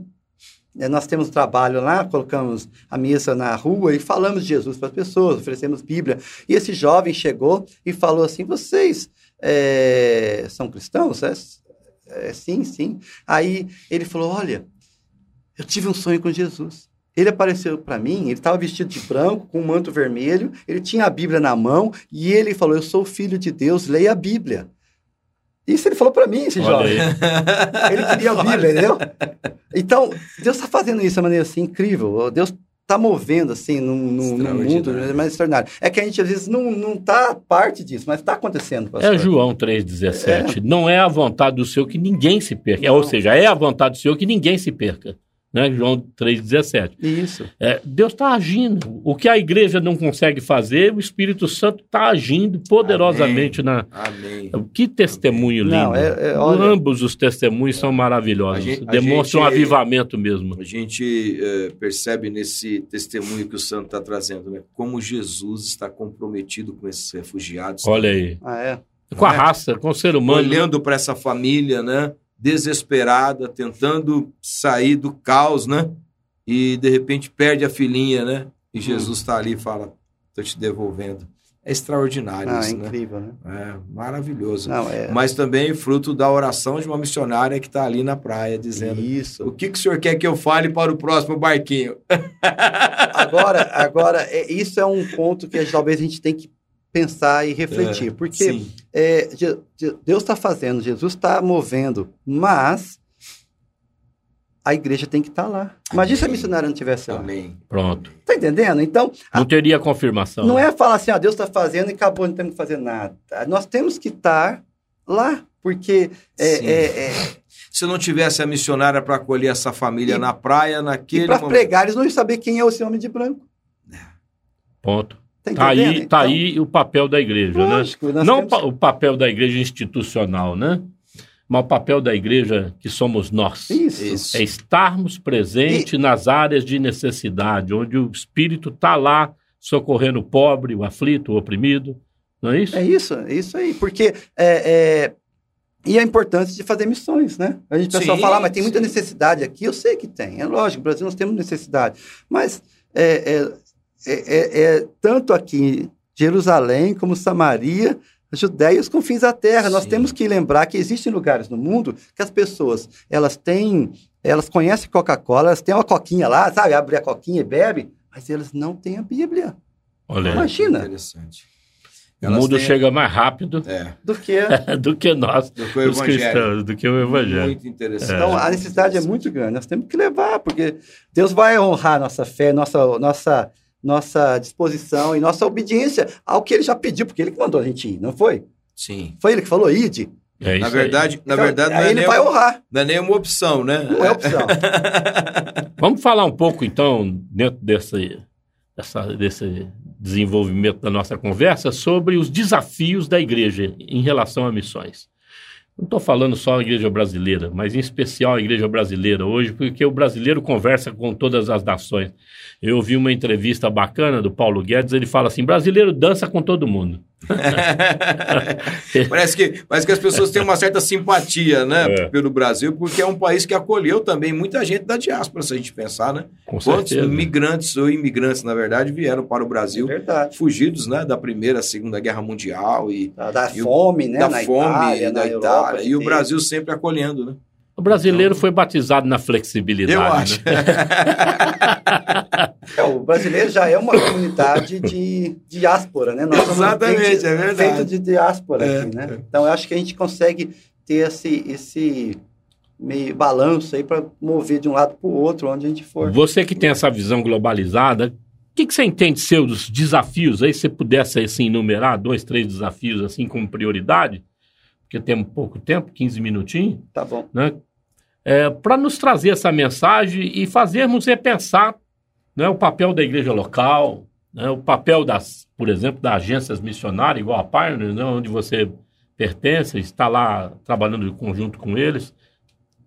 É, Nós temos um trabalho lá, colocamos a mesa na rua e falamos de Jesus para as pessoas, oferecemos Bíblia. E esse jovem chegou e falou assim: vocês é, são cristãos? É, é, sim, sim. Aí ele falou: olha, eu tive um sonho com Jesus. Ele apareceu para mim, ele estava vestido de branco, com um manto vermelho, ele tinha a Bíblia na mão e ele falou: Eu sou filho de Deus, leia a Bíblia. Isso ele falou para mim, esse Olha jovem. aí. Ele queria a Bíblia, entendeu? Então, Deus está fazendo isso de uma maneira assim incrível. Deus está movendo assim no, no- no mundo Extraordinário. mais extraordinário. É que a gente às vezes não, não tá parte disso, mas está acontecendo. pastor. É João 3,17. Não é a vontade do Senhor que ninguém se perca. É, Ou seja, é a vontade do Senhor que ninguém se perca. Né? João 3,17. Isso. É, Deus está agindo. O que a igreja não consegue fazer, o Espírito Santo está agindo poderosamente na. Amém. Que testemunho lindo. Não, é- é, olha- Ambos os testemunhos são maravilhosos. Gente- Demonstram um gente- avivamento mesmo. A gente eh, percebe nesse testemunho que o Santo está trazendo, né? Como Jesus está comprometido com esses refugiados. Olha aí. Ah, é. Com a É. raça, com o ser humano. olhando para essa família, né? Desesperada, tentando sair do caos, né? E de repente perde a filhinha, né? E Jesus está ali e fala: "Tô te devolvendo". É extraordinário Ah, é isso, né? incrível, né? É maravilhoso. Não, é. Mas também fruto da oração de uma missionária que está ali na praia dizendo: Isso. "O que que o senhor quer que eu fale para o próximo barquinho?" Agora, agora é, isso é um ponto que talvez a gente tem que pensar e refletir. É, porque é, Deus está fazendo, Jesus está movendo, mas a igreja tem que estar lá. Imagina se a missionária não estivesse lá. Amém. Pronto. Tá entendendo? Então, Não teria confirmação. não é falar assim, ó, Deus está fazendo e acabou, não temos que fazer nada. Nós temos que estar lá, porque é, é, é, Se não tivesse a missionária para acolher essa família E- na praia, e naquele para momento. pregar, eles não iam saber quem é esse homem de branco. Ponto. Tá Tá aí, tá Então, aí o papel da igreja, né? lógico, nós Não temos- o papel da igreja institucional, né? Mas o papel da igreja que somos nós. Isso. Isso. É estarmos presentes nas áreas de necessidade, onde o Espírito está lá socorrendo o pobre, o aflito, o oprimido. Não é isso? É isso, é isso aí. Porque é, é, e a importância de fazer missões, né? A gente pessoal fala, "Ah, mas tem muita sim. necessidade aqui. Eu sei que tem, é lógico, no Brasil nós temos necessidade. Mas é, é, é, é- é tanto aqui em Jerusalém como Samaria, Judéia e os confins da terra. Nós Sim. temos que lembrar que existem lugares no mundo que as pessoas, elas têm, elas conhecem Coca-Cola, elas têm uma coquinha lá, sabe? Abre a coquinha e bebe, mas elas não têm a Bíblia. Olha, Imagina. Interessante. o Elas mundo têm- chega mais rápido É, Do que do que nós, do que o os evangelho. cristãos, do que o evangelho. Muito interessante. Então, a necessidade é muito grande. Nós temos que levar, porque Deus vai honrar nossa fé, nossa, nossa, nossa disposição e nossa obediência ao que ele já pediu, porque ele que mandou a gente ir, não foi? Sim. Foi ele que falou, ide. É Na isso verdade, na Então, verdade não, aí é ele nem, vai honrar, não é nem uma opção, né? não é opção. aí. Vamos falar um pouco, então, dentro desse, dessa, desse desenvolvimento da nossa conversa, sobre os desafios da igreja em relação a missões. Não estou falando só a igreja brasileira, mas em especial a igreja brasileira hoje, porque o brasileiro conversa com todas as nações. Eu ouvi uma entrevista bacana do Paulo Guedes, ele fala assim: brasileiro dança com todo mundo. parece, que, parece que as pessoas têm uma certa simpatia, né, É. pelo Brasil, porque é um país que acolheu também muita gente da diáspora, se a gente pensar, né? Com Quantos certeza. migrantes ou imigrantes, na verdade, vieram para o É Brasil verdade. fugidos, né, da Primeira, Segunda Guerra Mundial e Da, da E o- fome, né? da na fome Itália, da na Itália Europa, e o Brasil sempre acolhendo, né? O brasileiro foi batizado na flexibilidade. Eu né? acho. É, o brasileiro já é uma comunidade de diáspora, né? Nós somos Exatamente, é verdade. Feito de diáspora É, aqui, né? é. Então, eu acho que a gente consegue ter esse, esse meio balanço aí para mover de um lado para o outro, onde a gente for. Você que tem essa visão globalizada, o que, que você entende ser os desafios aí? Se você pudesse assim, enumerar dois, três desafios assim como prioridade, porque temos pouco tempo, 15 minutinhos, Tá bom. né? É, para nos trazer essa mensagem e fazermos repensar né, o papel da igreja local, né, o papel das, por exemplo, das agências missionárias, igual a Pioneer, né, onde você pertence, está lá trabalhando em conjunto com eles.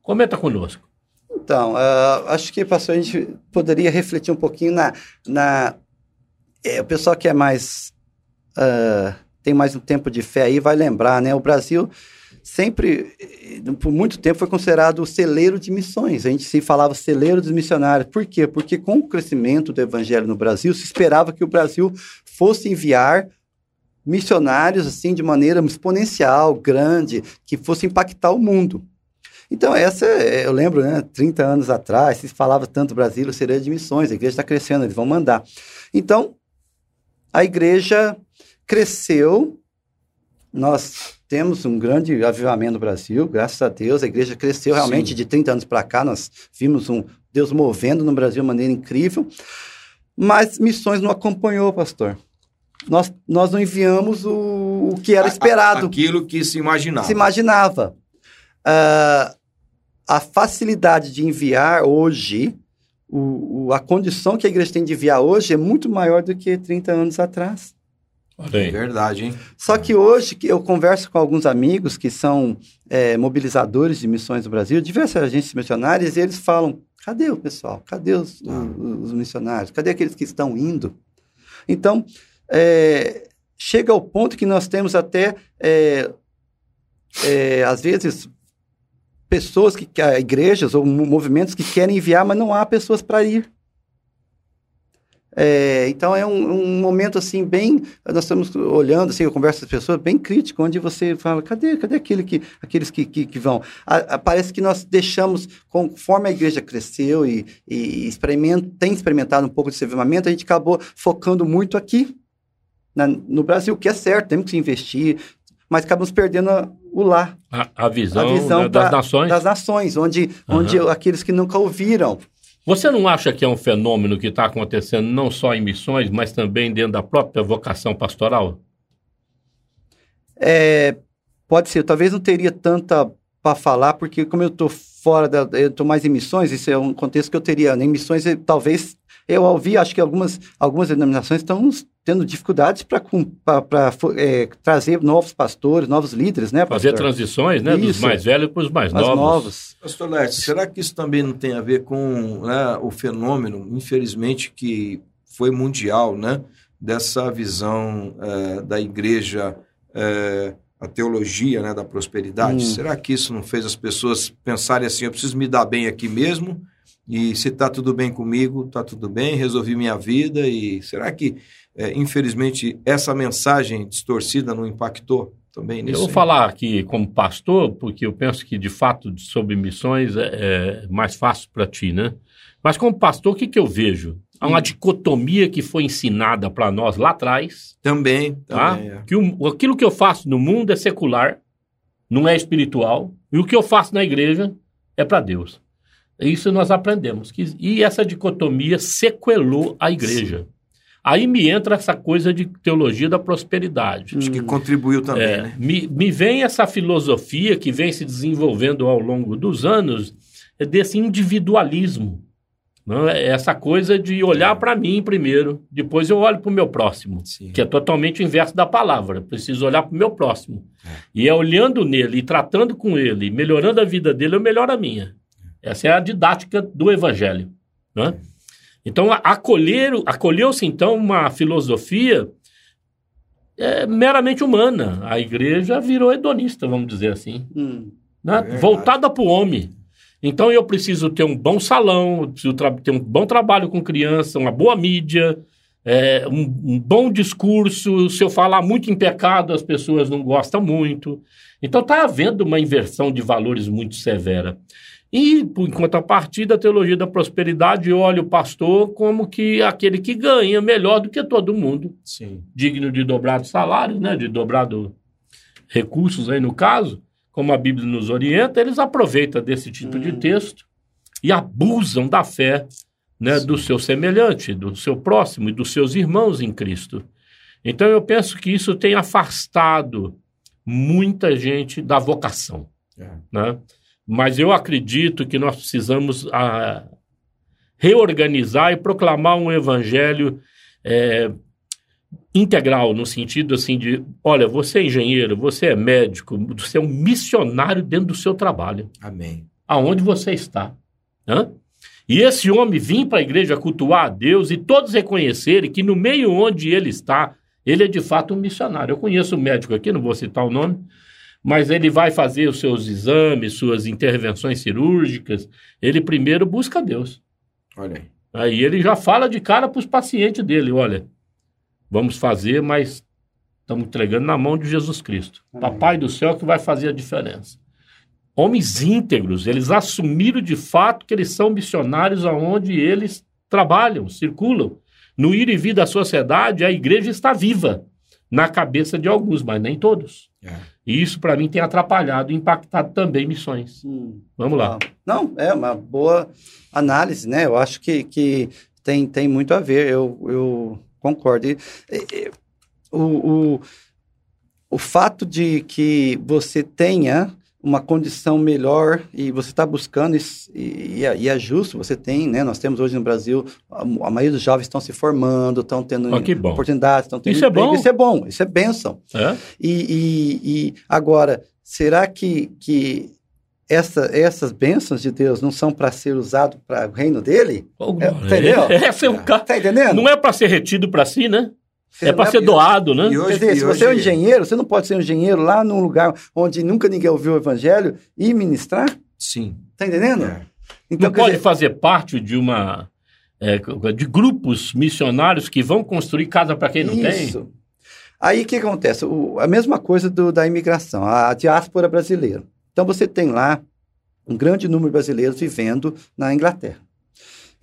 Comenta conosco. Então, ah, acho que, pastor, a gente poderia refletir um pouquinho na. na é, o pessoal que é mais. ah, tem mais um tempo de fé aí vai lembrar, né? O Brasil sempre, por muito tempo, foi considerado o celeiro de missões. A gente se falava celeiro dos missionários. Por quê? Porque com o crescimento do evangelho no Brasil, se esperava que o Brasil fosse enviar missionários assim de maneira exponencial, grande, que fosse impactar o mundo. Então, essa, eu lembro, né, 30 anos atrás, se falava tanto Brasil, seria de missões, a igreja está crescendo, eles vão mandar. Então, a igreja cresceu, nós temos um grande avivamento no Brasil, graças a Deus, a igreja cresceu realmente Sim. de 30 anos para cá, nós vimos um Deus movendo no Brasil de maneira incrível, mas missões não acompanhou, pastor. Nós, nós não enviamos o, o que era esperado Aquilo que se imaginava. se imaginava. Ah, a facilidade de enviar hoje, o, o- a condição que a igreja tem de enviar hoje é muito maior do que 30 anos atrás. Olha É verdade, hein? Só que hoje que eu converso com alguns amigos que são é, mobilizadores de missões do Brasil, diversas agências missionárias, e eles falam: cadê o pessoal? Cadê os, os- os missionários? Cadê aqueles que estão indo? Então, é, chega ao ponto que nós temos até, é, é, às vezes, pessoas que, que- igrejas ou mo- movimentos que querem enviar, mas não há pessoas para ir. É, então é um, um momento assim bem nós estamos olhando assim eu converso com as pessoas bem crítico onde você fala cadê cadê aquele que aqueles que, que, que vão A- a- parece que nós deixamos conforme a igreja cresceu e, e experimenta, tem experimentado um pouco de avivamento a gente acabou focando muito aqui na- no Brasil que é certo temos que investir mas acabamos perdendo a- o lá A, a visão, a visão da- das da- nações. das nações onde Aham. onde aqueles que nunca ouviram Você não acha que é um fenômeno que está acontecendo não só em missões, mas também dentro da própria vocação pastoral? É, pode ser, talvez não teria tanta para falar, porque como eu estou fora da. Eu estou mais em missões, isso é um contexto que eu teria. Em missões, eu- talvez. Eu ouvi, acho que algumas, algumas denominações estão tendo dificuldades para é, trazer novos pastores, novos líderes, né? Fazer pastor? transições, né? Dos Isso. mais velhos para os mais Mas novos. novos. Pastor Leste, será que isso também não tem a ver com né, o fenômeno, infelizmente, que foi mundial, né? Dessa visão eh, da igreja, eh, a teologia né, da prosperidade? Hum. Será que isso não fez as pessoas pensarem assim, eu preciso me dar bem aqui mesmo? E se está tudo bem comigo, está tudo bem, resolvi minha vida. E será que é, infelizmente, essa mensagem distorcida não impactou também nisso? Eu vou falar aqui como pastor, porque eu penso que, de fato, sobre missões é, é mais fácil para ti, né? Mas como pastor, o que, que eu vejo? Há uma hum. dicotomia que foi ensinada para nós lá atrás. Também, tá? também. É. Que o, aquilo que eu faço no mundo é secular, não é espiritual, e o que eu faço na igreja é para Deus. Isso nós aprendemos. Que, e essa dicotomia sequelou a igreja. Sim. Aí me entra essa coisa de teologia da prosperidade. Acho que contribuiu também, é, né? Me, me vem essa filosofia que vem se desenvolvendo ao longo dos anos desse individualismo. Não, é essa coisa de olhar para mim primeiro, depois eu olho para o meu próximo, Sim. que é totalmente o inverso da palavra. Preciso olhar para o meu próximo. É. E é olhando nele, e tratando com ele, melhorando a vida dele, eu melhoro a minha. Essa é a didática do evangelho. Né? Então, acolher, acolheu-se então uma filosofia é, meramente humana. A igreja virou hedonista, vamos dizer assim. Hum, né? é Voltada para o homem. Então eu preciso ter um bom salão, preciso ter um bom trabalho com criança, uma boa mídia, é, um, um, bom discurso. Se eu falar muito em pecado, as pessoas não gostam muito. Então está havendo uma inversão de valores muito severa. E, por contrapartida, a teologia da prosperidade olha o pastor como que aquele que ganha melhor do que todo mundo. Sim. Digno de dobrado salário, né? de dobrado recursos aí no caso como a Bíblia nos orienta, eles aproveitam desse tipo hum. de texto e abusam da fé né, do seu semelhante, do seu próximo e dos seus irmãos em Cristo. Então eu penso que isso tem afastado muita gente da vocação. É. Né? Mas eu acredito que nós precisamos a, ah, reorganizar e proclamar um evangelho é, integral, no sentido assim de, olha, você é engenheiro, você é médico, você é um missionário dentro do seu trabalho. Amém. Aonde você está. Hã? E esse homem vir para a igreja cultuar a Deus e todos reconhecerem que no meio onde ele está, ele é de fato um missionário. Eu conheço um médico aqui, não vou citar o nome, mas ele vai fazer os seus exames, suas intervenções cirúrgicas, ele primeiro busca Deus. Olha aí. Aí ele já fala de cara para os pacientes dele, olha, Vamos fazer, mas estamos entregando na mão de Jesus Cristo. Amém. Papai do céu que vai fazer a diferença. Homens íntegros, eles assumiram de fato que eles são missionários aonde eles trabalham, circulam. No ir e vir da sociedade, a igreja está viva na cabeça de alguns, mas nem todos. É. E isso, para mim, tem atrapalhado e impactado também missões. Hum. Vamos lá. Não, é uma boa análise, né? Eu acho que, que tem, tem muito a ver. Eu, eu concordo. E, e, o, o, o fato de que você tenha uma condição melhor e você está buscando e, e, e, é justo, você tem, né? Nós temos hoje no Brasil, a, a maioria dos jovens estão se formando, estão tendo oh, oportunidades, estão tendo Isso emprego. é bom. Isso é bom, isso é bênção. É? E, e, agora, será que, que essa, essas bênçãos de Deus não são para ser usado para o reino dele? Oh, é, entendeu? É, é, um ca... tá entendendo? Não é para ser retido para si, né? Você é para ser doado, né? Hoje, Quer dizer, se você é um engenheiro, você não pode ser um engenheiro lá num lugar onde nunca ninguém ouviu o evangelho e ministrar? Sim. Tá entendendo? É. Então, não pode dizer... fazer parte de uma é, de grupos missionários que vão construir casa para quem não Isso. tem? Isso. Aí o que acontece? O, a mesma coisa do, da imigração, a diáspora brasileira. Então você tem lá um grande número de brasileiros vivendo na Inglaterra.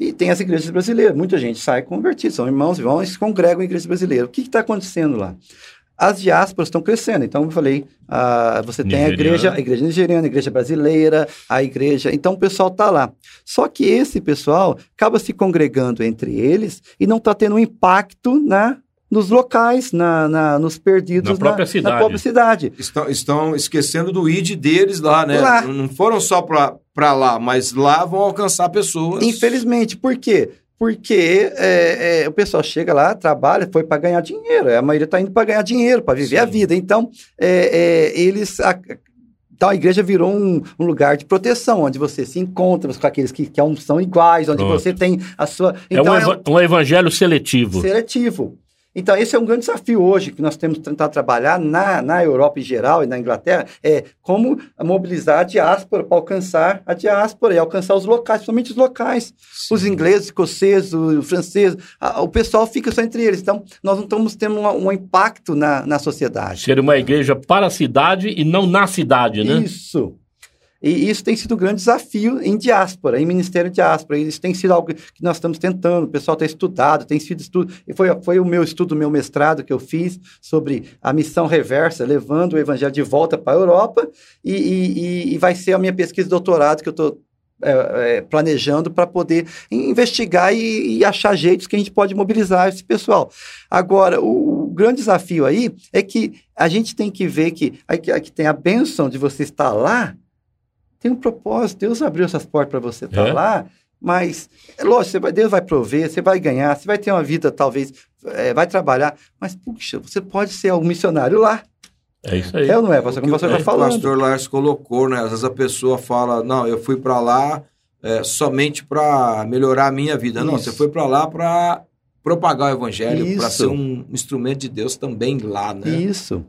E tem as igrejas brasileiras. Muita gente sai convertida, são irmãos e vão e se congregam em igrejas brasileiras. O que está acontecendo lá? As diásporas estão crescendo. Então, eu falei, uh, você tem a igreja, a igreja nigeriana, a igreja brasileira, a igreja. Então, o pessoal está lá. Só que esse pessoal acaba se congregando entre eles e não está tendo um impacto na nos locais, na, na nos perdidos na própria, na, cidade. Na própria cidade. Estão, estão esquecendo do ID deles lá, né? Lá. Não foram só para lá, mas lá vão alcançar pessoas. Infelizmente, por quê? Porque é, é, o pessoal chega lá, trabalha, foi para ganhar dinheiro. A maioria está indo para ganhar dinheiro, para viver Sim. a vida. Então, é, é eles a, então a igreja virou um, um, lugar de proteção, onde você se encontra com aqueles que, que são iguais, onde Pronto. você tem a sua. Então, é um, então, é um, um evangelho seletivo. Seletivo. Então, esse é um grande desafio hoje que nós temos que tentar trabalhar na, na Europa em geral e na Inglaterra, é como mobilizar a diáspora para alcançar a diáspora e alcançar os locais, principalmente os locais. Sim. Os ingleses, escoceses, os franceses, o pessoal fica só entre eles. Então, nós não estamos tendo um, um impacto na, na sociedade. Ser uma igreja para a cidade e não na cidade, né? Isso. E isso tem sido um grande desafio em diáspora, em Ministério Diáspora. Isso tem sido algo que nós estamos tentando, o pessoal tem estudado, tem sido estudo. E foi, foi o meu estudo, o meu mestrado que eu fiz sobre a missão reversa, levando o evangelho de volta para a Europa. E, e, e, vai ser a minha pesquisa de doutorado que eu estou é, é, planejando para poder investigar e, e, achar jeitos que a gente pode mobilizar esse pessoal. Agora, o, o grande desafio aí é que a gente tem que ver que aqui, aqui tem a bênção de você estar lá tem um propósito. Deus abriu essas portas para você estar tá é? lá, mas, é lógico, vai, Deus vai prover, você vai ganhar, você vai ter uma vida, talvez, é, vai trabalhar, mas, puxa, você pode ser um missionário lá. É isso aí. É ou não é, pastor? Como você está falando. O pastor Lars colocou, né? Às vezes a pessoa fala, não, eu fui para lá é, somente para melhorar a minha vida. Isso. Não, você foi para lá para propagar o evangelho, para ser um instrumento de Deus também lá, né? Isso.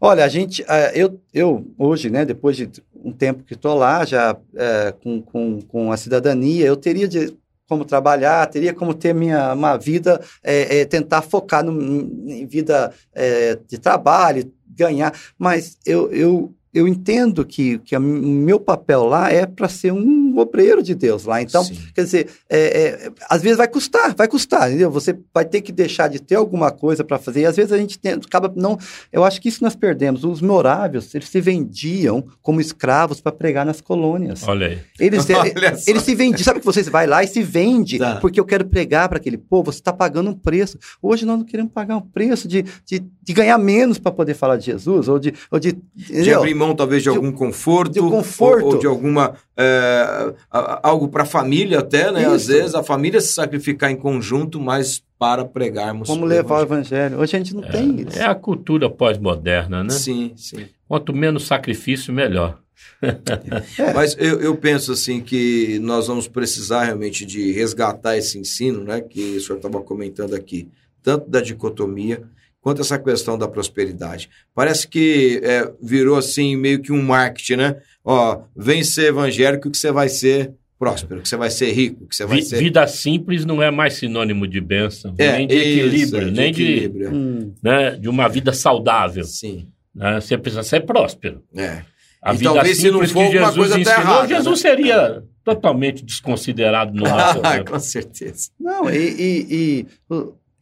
Olha, a gente, é, eu, eu hoje, né, depois de um tempo que estou lá, já é, com, com, com a cidadania, eu teria de como trabalhar, teria como ter minha uma vida, é, é, tentar focar no, em vida é, de trabalho, ganhar, mas eu, eu eu entendo que, que o meu papel lá é para ser um obreiro de Deus lá. Então, Sim. quer dizer, é, é, às vezes vai custar, vai custar, entendeu? Você vai ter que deixar de ter alguma coisa para fazer. E às vezes a gente tem, acaba não. Eu acho que isso nós perdemos. Os moráveis, eles se vendiam como escravos para pregar nas colônias. Olha aí. Eles, Olha eles se vendiam. Sabe que você vai lá e se vende tá. porque eu quero pregar para aquele povo. Você está pagando um preço. Hoje nós não queremos pagar um preço de, de, de ganhar menos para poder falar de Jesus ou de, ou de, de abrir mão talvez de, algum conforto, de conforto. Ou, ou de alguma é, algo para a família até, né? Isso. Às vezes a família se sacrificar em conjunto, mas para pregarmos. Como levar o evangelho. Hoje a gente não é, tem isso. É a cultura pós-moderna, né? Sim, sim. Quanto menos sacrifício, melhor. é. Mas eu, eu penso assim que nós vamos precisar realmente de resgatar esse ensino, né? Que o senhor estava comentando aqui, tanto da dicotomia quanto essa questão da prosperidade. Parece que é, virou assim meio que um marketing, né? Ó, vem ser evangélico que você vai ser próspero, que você vai ser rico, que você vai ser... Vida simples não é mais sinônimo de bênção, é, nem de equilíbrio, isso, de nem equilíbrio. de, hum. né, de uma vida saudável. Sim. Né? Você precisa ser próspero. É. A e vida talvez se não for Jesus coisa ensinou, tá errada, Jesus né? seria totalmente desconsiderado no nosso... Ah, com certeza. Não, e, e, e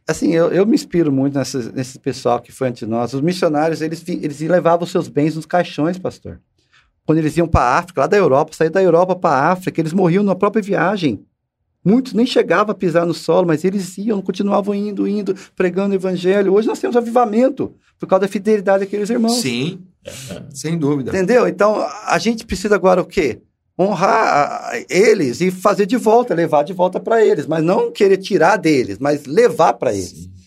assim, eu, eu me inspiro muito nesse, nesse pessoal que foi ante nós. Os missionários, eles, eles levavam os seus bens nos caixões, pastor. Quando eles iam para a África, lá da Europa, sair da Europa para a África, eles morriam na própria viagem. Muitos nem chegavam a pisar no solo, mas eles iam, continuavam indo, indo, pregando o evangelho. Hoje nós temos avivamento por causa da fidelidade daqueles irmãos. Sim, sem dúvida. Entendeu? Então, a gente precisa agora o quê? Honrar eles e fazer de volta, levar de volta para eles, mas não querer tirar deles, mas levar para eles. Sim.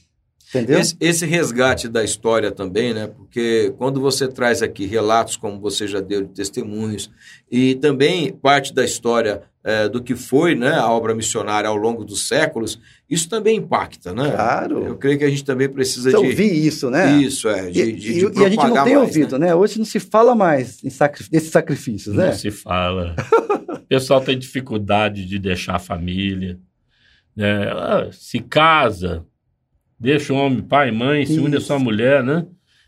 Entendeu? Esse, esse, resgate da história também, né? Porque quando você traz aqui relatos, como você já deu de testemunhos, e também parte da história é, do que foi né, a obra missionária ao longo dos séculos, isso também impacta, né? Claro. Eu creio que a gente também precisa de... ouvir isso, né? Isso, é. De, e, de, de e a gente não tem mais, ouvido, né? né? Hoje não se fala mais em sacri... nesses sacrifícios, não né? Não se fala. o pessoal tem dificuldade de deixar a família. Né? Ah, se casa, deixa o homem, pai, mãe, se une a sua mulher, né?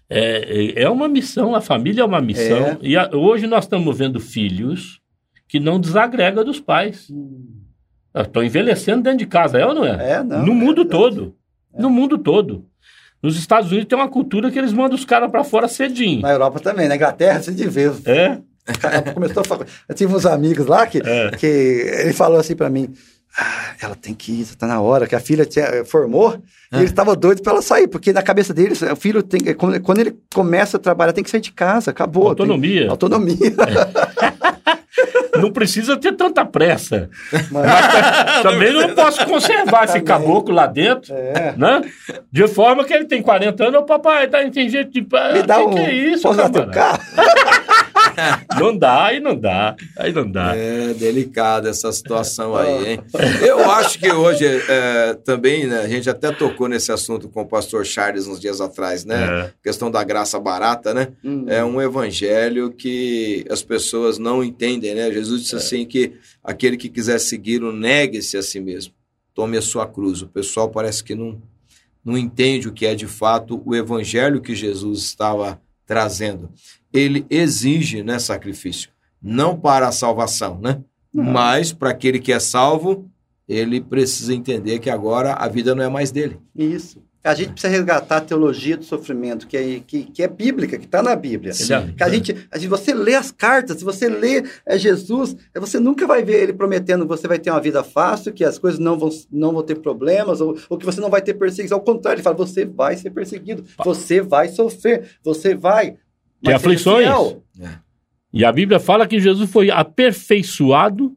É, é, uma missão, a família é uma missão. É. E a, hoje nós estamos vendo filhos que não desagrega dos pais. Hum. Estão envelhecendo dentro de casa, é ou não é? É, não. No mundo é todo. É. No mundo todo. Nos Estados Unidos tem uma cultura que eles mandam os caras para fora cedinho. Na Europa também, na Inglaterra você de ver. É? Começou a falar. Eu tive uns amigos lá que, é. que ele falou assim para mim: ah, ela tem que ir, tá na hora, que a filha tinha, formou, e ele estava doido para ela sair, porque na cabeça dele, o filho tem quando ele começa a trabalhar, tem que sair de casa, acabou. Autonomia. Tem, autonomia. É. Não precisa ter tanta pressa. Mas, Mas também não posso conservar esse caboclo lá dentro, é. né? De forma que ele tem 40 anos, o papai, tá, tem jeito de... Me dá que um... Que é isso, posso? não dá, aí não dá. Aí não dá. É delicada essa situação aí, hein? Eu acho que hoje é, também, né, a gente até tocou nesse assunto com o pastor Charles uns dias atrás, né? É. Questão da graça barata, né? Hum. É um evangelho que as pessoas não entendem, né? Jesus disse assim que aquele que quiser segui-lo, negue-se a si mesmo. Tome a sua cruz. O pessoal parece que não, não entende o que é de fato o evangelho que Jesus estava trazendo. Ele exige, né, sacrifício. Não para a salvação, né? Não. Mas para aquele que é salvo, ele precisa entender que agora a vida não é mais dele. Isso. A gente precisa resgatar a teologia do sofrimento, que é, que, que é bíblica, que está na Bíblia. Sim. Que a gente, a gente, você lê as cartas, se você lê é, Jesus, você nunca vai ver ele prometendo que você vai ter uma vida fácil, que as coisas não vão, não vão ter problemas, ou, ou que você não vai ter perseguição. Ao contrário, ele fala, você vai ser perseguido, você vai sofrer, você vai... Mas seja aflições. fiel. E a Bíblia fala que Jesus foi aperfeiçoado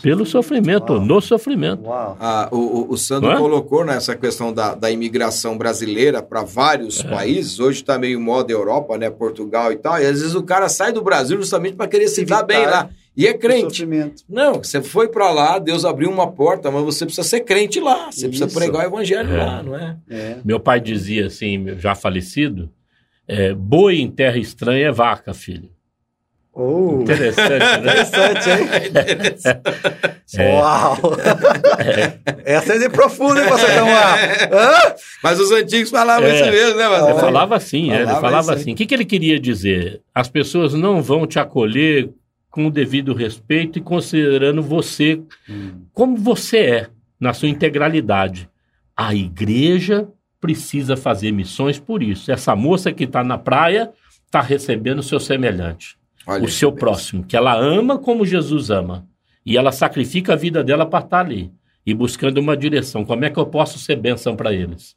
pelo sofrimento, Uau. no sofrimento. Ah, o, o- Sandro é? colocou nessa questão da, da imigração brasileira para vários É. países. Hoje está meio moda Europa, né? Portugal e tal. E às vezes o cara sai do Brasil justamente para querer se dar bem lá. E é crente. Não, você foi para lá, Deus abriu uma porta, mas você precisa ser crente lá. Você precisa Isso. pregar o evangelho É. lá, não é? É. Meu pai dizia assim, já falecido, é, boi em terra estranha é vaca, filho. Oh, Interessante, né? interessante, hein? É. Uau! Essa é profunda, hein, pastor Camar? Hã? Mas os antigos falavam É. isso mesmo, né, Ele Marcelo? falava assim, é, ele Falava falava assim. O que, que ele queria dizer? As pessoas não vão te acolher com o devido respeito e considerando você como você é, na sua integralidade. A igreja precisa fazer missões por isso. Essa moça que está na praia está recebendo o seu semelhante, Olha o seu bênção. próximo, que ela ama como Jesus ama. E ela sacrifica a vida dela para estar ali e buscando uma direção. Como é que eu posso ser bênção para eles?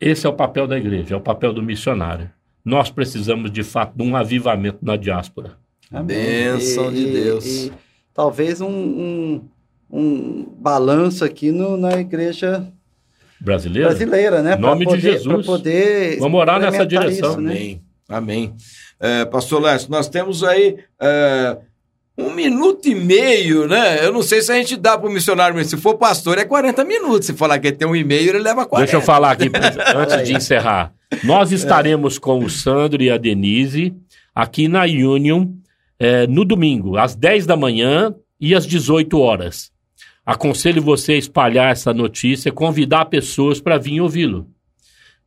Esse é o papel da igreja, é o papel do missionário. Nós precisamos, de fato, de um avivamento na diáspora. Bênção de Deus. E, talvez um, um, um balanço aqui no, na igreja Brasileiro? brasileira, né? Em nome Pra de poder- Jesus. poder Vamos orar nessa direção. isso, né? Amém. Amém. É, Pastor Lécio, nós temos aí é, um minuto e meio, né? Eu não sei se a gente dá para o missionário, mas se for pastor é 40 minutos. Se falar que ele tem um e-mail, ele leva 40. Deixa eu falar aqui, antes de encerrar. Nós estaremos com o Sandro e a Denise aqui na Union eh, no domingo, às 10 da manhã e às 18 horas. Aconselho você a espalhar essa notícia, convidar pessoas para vir ouvi-lo,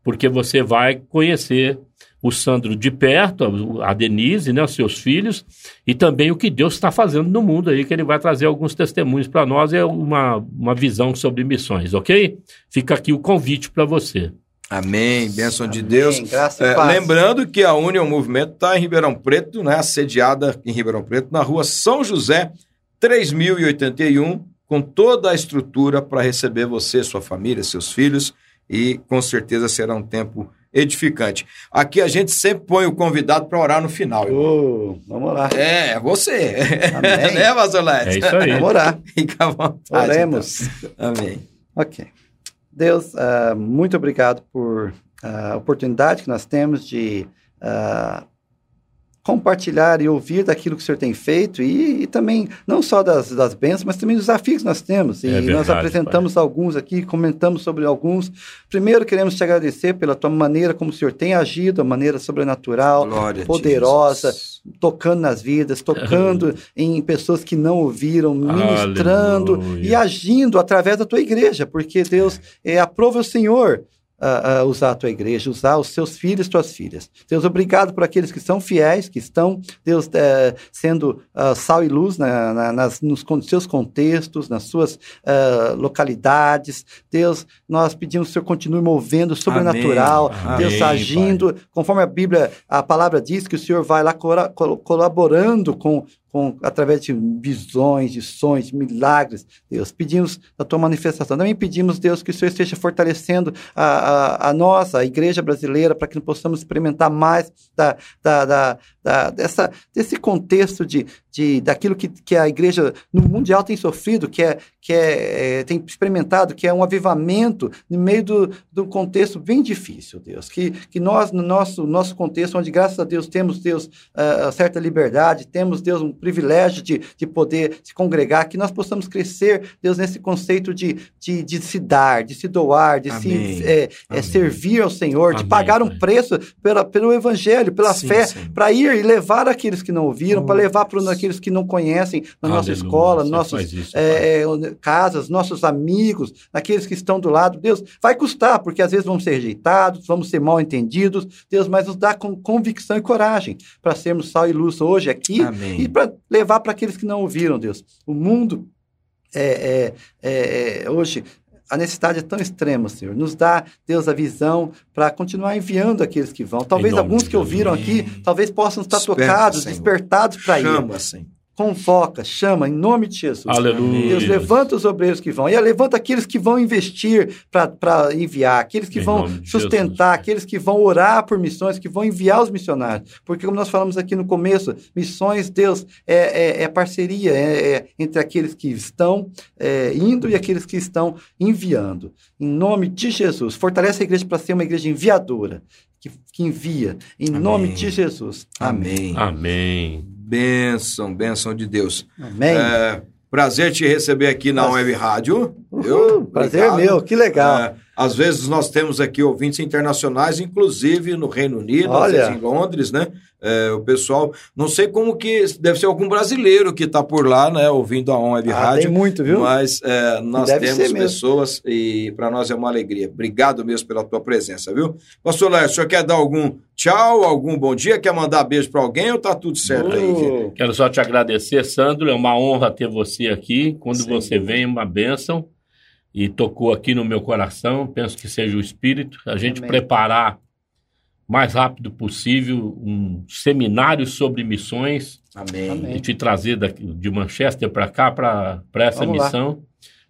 porque você vai conhecer o Sandro de perto, a Denise, né, os seus filhos, e também o que Deus está fazendo no mundo aí, que ele vai trazer alguns testemunhos para nós, é uma, uma visão sobre missões, ok? Fica aqui o convite para você. Amém. Bênção de Amém. Deus. Graça e É, paz. lembrando que a União Movimento está em Ribeirão Preto, né, assediada em Ribeirão Preto, na rua São José, 3081, com toda a estrutura para receber você, sua família, seus filhos, e com certeza será um tempo edificante. Aqui a gente sempre põe o convidado para orar no final. Oh, vamos lá. É, é você. Amém. né, Lécio? É isso aí. Vamos orar. Fica à vontade. Oremos. então. Amém. Ok. Deus, ah, muito obrigado por ah, a oportunidade que nós temos de ah, compartilhar e ouvir daquilo que o Senhor tem feito e, e também, não só das, das bênçãos, mas também dos desafios que nós temos. E É nós verdade, apresentamos alguns aqui, comentamos sobre alguns. Primeiro, queremos te agradecer pela tua maneira como o Senhor tem agido, a maneira sobrenatural, Glória poderosa, tocando nas vidas, tocando em pessoas que não ouviram, ministrando Aleluia. e agindo através da tua igreja, porque Deus é, aprova o Senhor a, a usar a tua igreja, usar os seus filhos, tuas filhas. Deus, obrigado por aqueles que são fiéis, que estão, Deus, é, sendo ah, sal e luz na, na- nas, nos seus contextos, nas suas ah, localidades. Deus, nós pedimos que o Senhor continue movendo o sobrenatural, Amém. Deus Amém, agindo, conforme a Bíblia, a palavra diz que o Senhor vai lá colaborando com, com, através de visões, de sonhos, milagres, Deus. Pedimos a tua manifestação. Também pedimos, Deus, que o Senhor esteja fortalecendo a, a, a nós, a igreja brasileira, para que possamos experimentar mais da, da, da, da- dessa, desse contexto de, de, daquilo que, que a igreja no mundial tem sofrido, que, é, que é, é, tem experimentado, que é um avivamento no meio do, do contexto bem difícil, Deus. Que, que nós, no nosso, nosso contexto, onde graças a Deus temos, Deus, uh, certa liberdade, temos, Deus, um privilégio de, de poder se congregar, que nós possamos crescer, Deus, nesse conceito de, de, de se dar, de se doar, de Amém. se é, é, servir ao Senhor, Amém, de pagar um preço pela, pelo Evangelho, pela sim, fé, para ir e levar aqueles que não ouviram, oh. para levar para aqueles que não conhecem na Aleluia, nossa escola, nossas é, casas, nossos amigos, naqueles que estão do lado. Deus, vai custar, porque às vezes vamos ser rejeitados, vamos ser mal entendidos. Deus, mas nos dá com convicção e coragem para sermos sal e luz hoje aqui Amém. e para levar para aqueles que não ouviram, Deus. O mundo é, é, é, hoje a necessidade é tão extrema, Senhor. Nos dá, Deus, a visão para continuar enviando aqueles que vão. Talvez alguns que ouviram aqui, talvez possam estar Desperta, tocados, Senhor. despertados para ir. Chama, Senhor convoca, chama em nome de Jesus. Aleluia. Deus levanta os obreiros que vão. E levanta aqueles que vão investir para enviar, aqueles que em vão sustentar, aqueles que vão orar por missões, que vão enviar os missionários. Porque, como nós falamos aqui no começo, missões, Deus, é, é, é parceria é, é, entre aqueles que estão é, indo e aqueles que estão enviando. Em nome de Jesus. Fortalece a igreja para ser uma igreja enviadora. Que, que envia, em Amém. nome de Jesus. Amém. Amém. Bênção, bênção de Deus. Amém. É, prazer te receber aqui na Web Rádio. Prazer meu, que legal. É, às vezes nós temos aqui ouvintes internacionais, inclusive no Reino Unido, Olha. às vezes em Londres, né? É, o pessoal, não sei como que, deve ser algum brasileiro que está por lá, né, ouvindo a On Web ah, Rádio. Tem muito, viu? Mas é, nós deve temos pessoas e para nós é uma alegria. Obrigado mesmo pela tua presença, viu? Pastor Léo, o senhor quer dar algum tchau, algum bom dia? Quer mandar beijo para alguém ou tá tudo certo uh, aí? Quero só te agradecer, Sandro. É uma honra ter você aqui. Quando Sim. você vem, é uma bênção. E tocou aqui no meu coração. Penso que seja o Espírito. A gente Amém. preparar mais rápido possível um seminário sobre missões. Amém. E te trazer daqui, de Manchester para cá, para essa Vamos missão.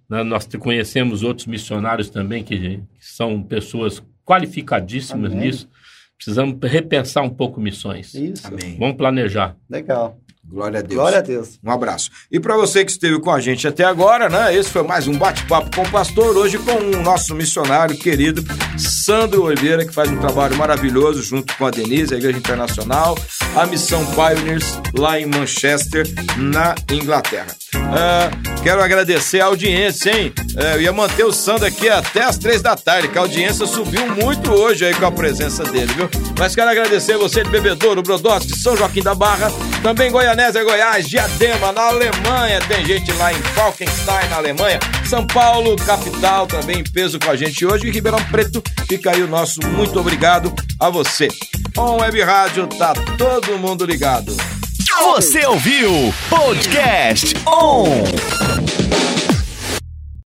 Lá. Nós conhecemos outros missionários também que, que são pessoas qualificadíssimas Amém. nisso. Precisamos repensar um pouco missões. Isso. Amém. Vamos planejar. Legal. Glória a Deus. Glória a Deus. Um abraço. E para você que esteve com a gente até agora, né? Esse foi mais um bate-papo com o pastor, hoje com o nosso missionário querido Sandro Oliveira, que faz um trabalho maravilhoso junto com a Denise, a Igreja Internacional, a Missão Pioneers, lá em Manchester, na Inglaterra. Uh, quero agradecer a audiência, hein? Uh, eu ia manter o Sandro aqui até as três da tarde, que a audiência subiu muito hoje aí com a presença dele, viu? Mas quero agradecer você de Bebedouro, Brodowski, São Joaquim da Barra, também Goianésia, Goiás, Diadema, na Alemanha, tem gente lá em Falkenstein, na Alemanha, São Paulo, capital, também em peso com a gente hoje, e Ribeirão Preto, fica aí o nosso muito obrigado a você. Com Web Rádio, tá todo mundo ligado. Você ouviu Podcast On!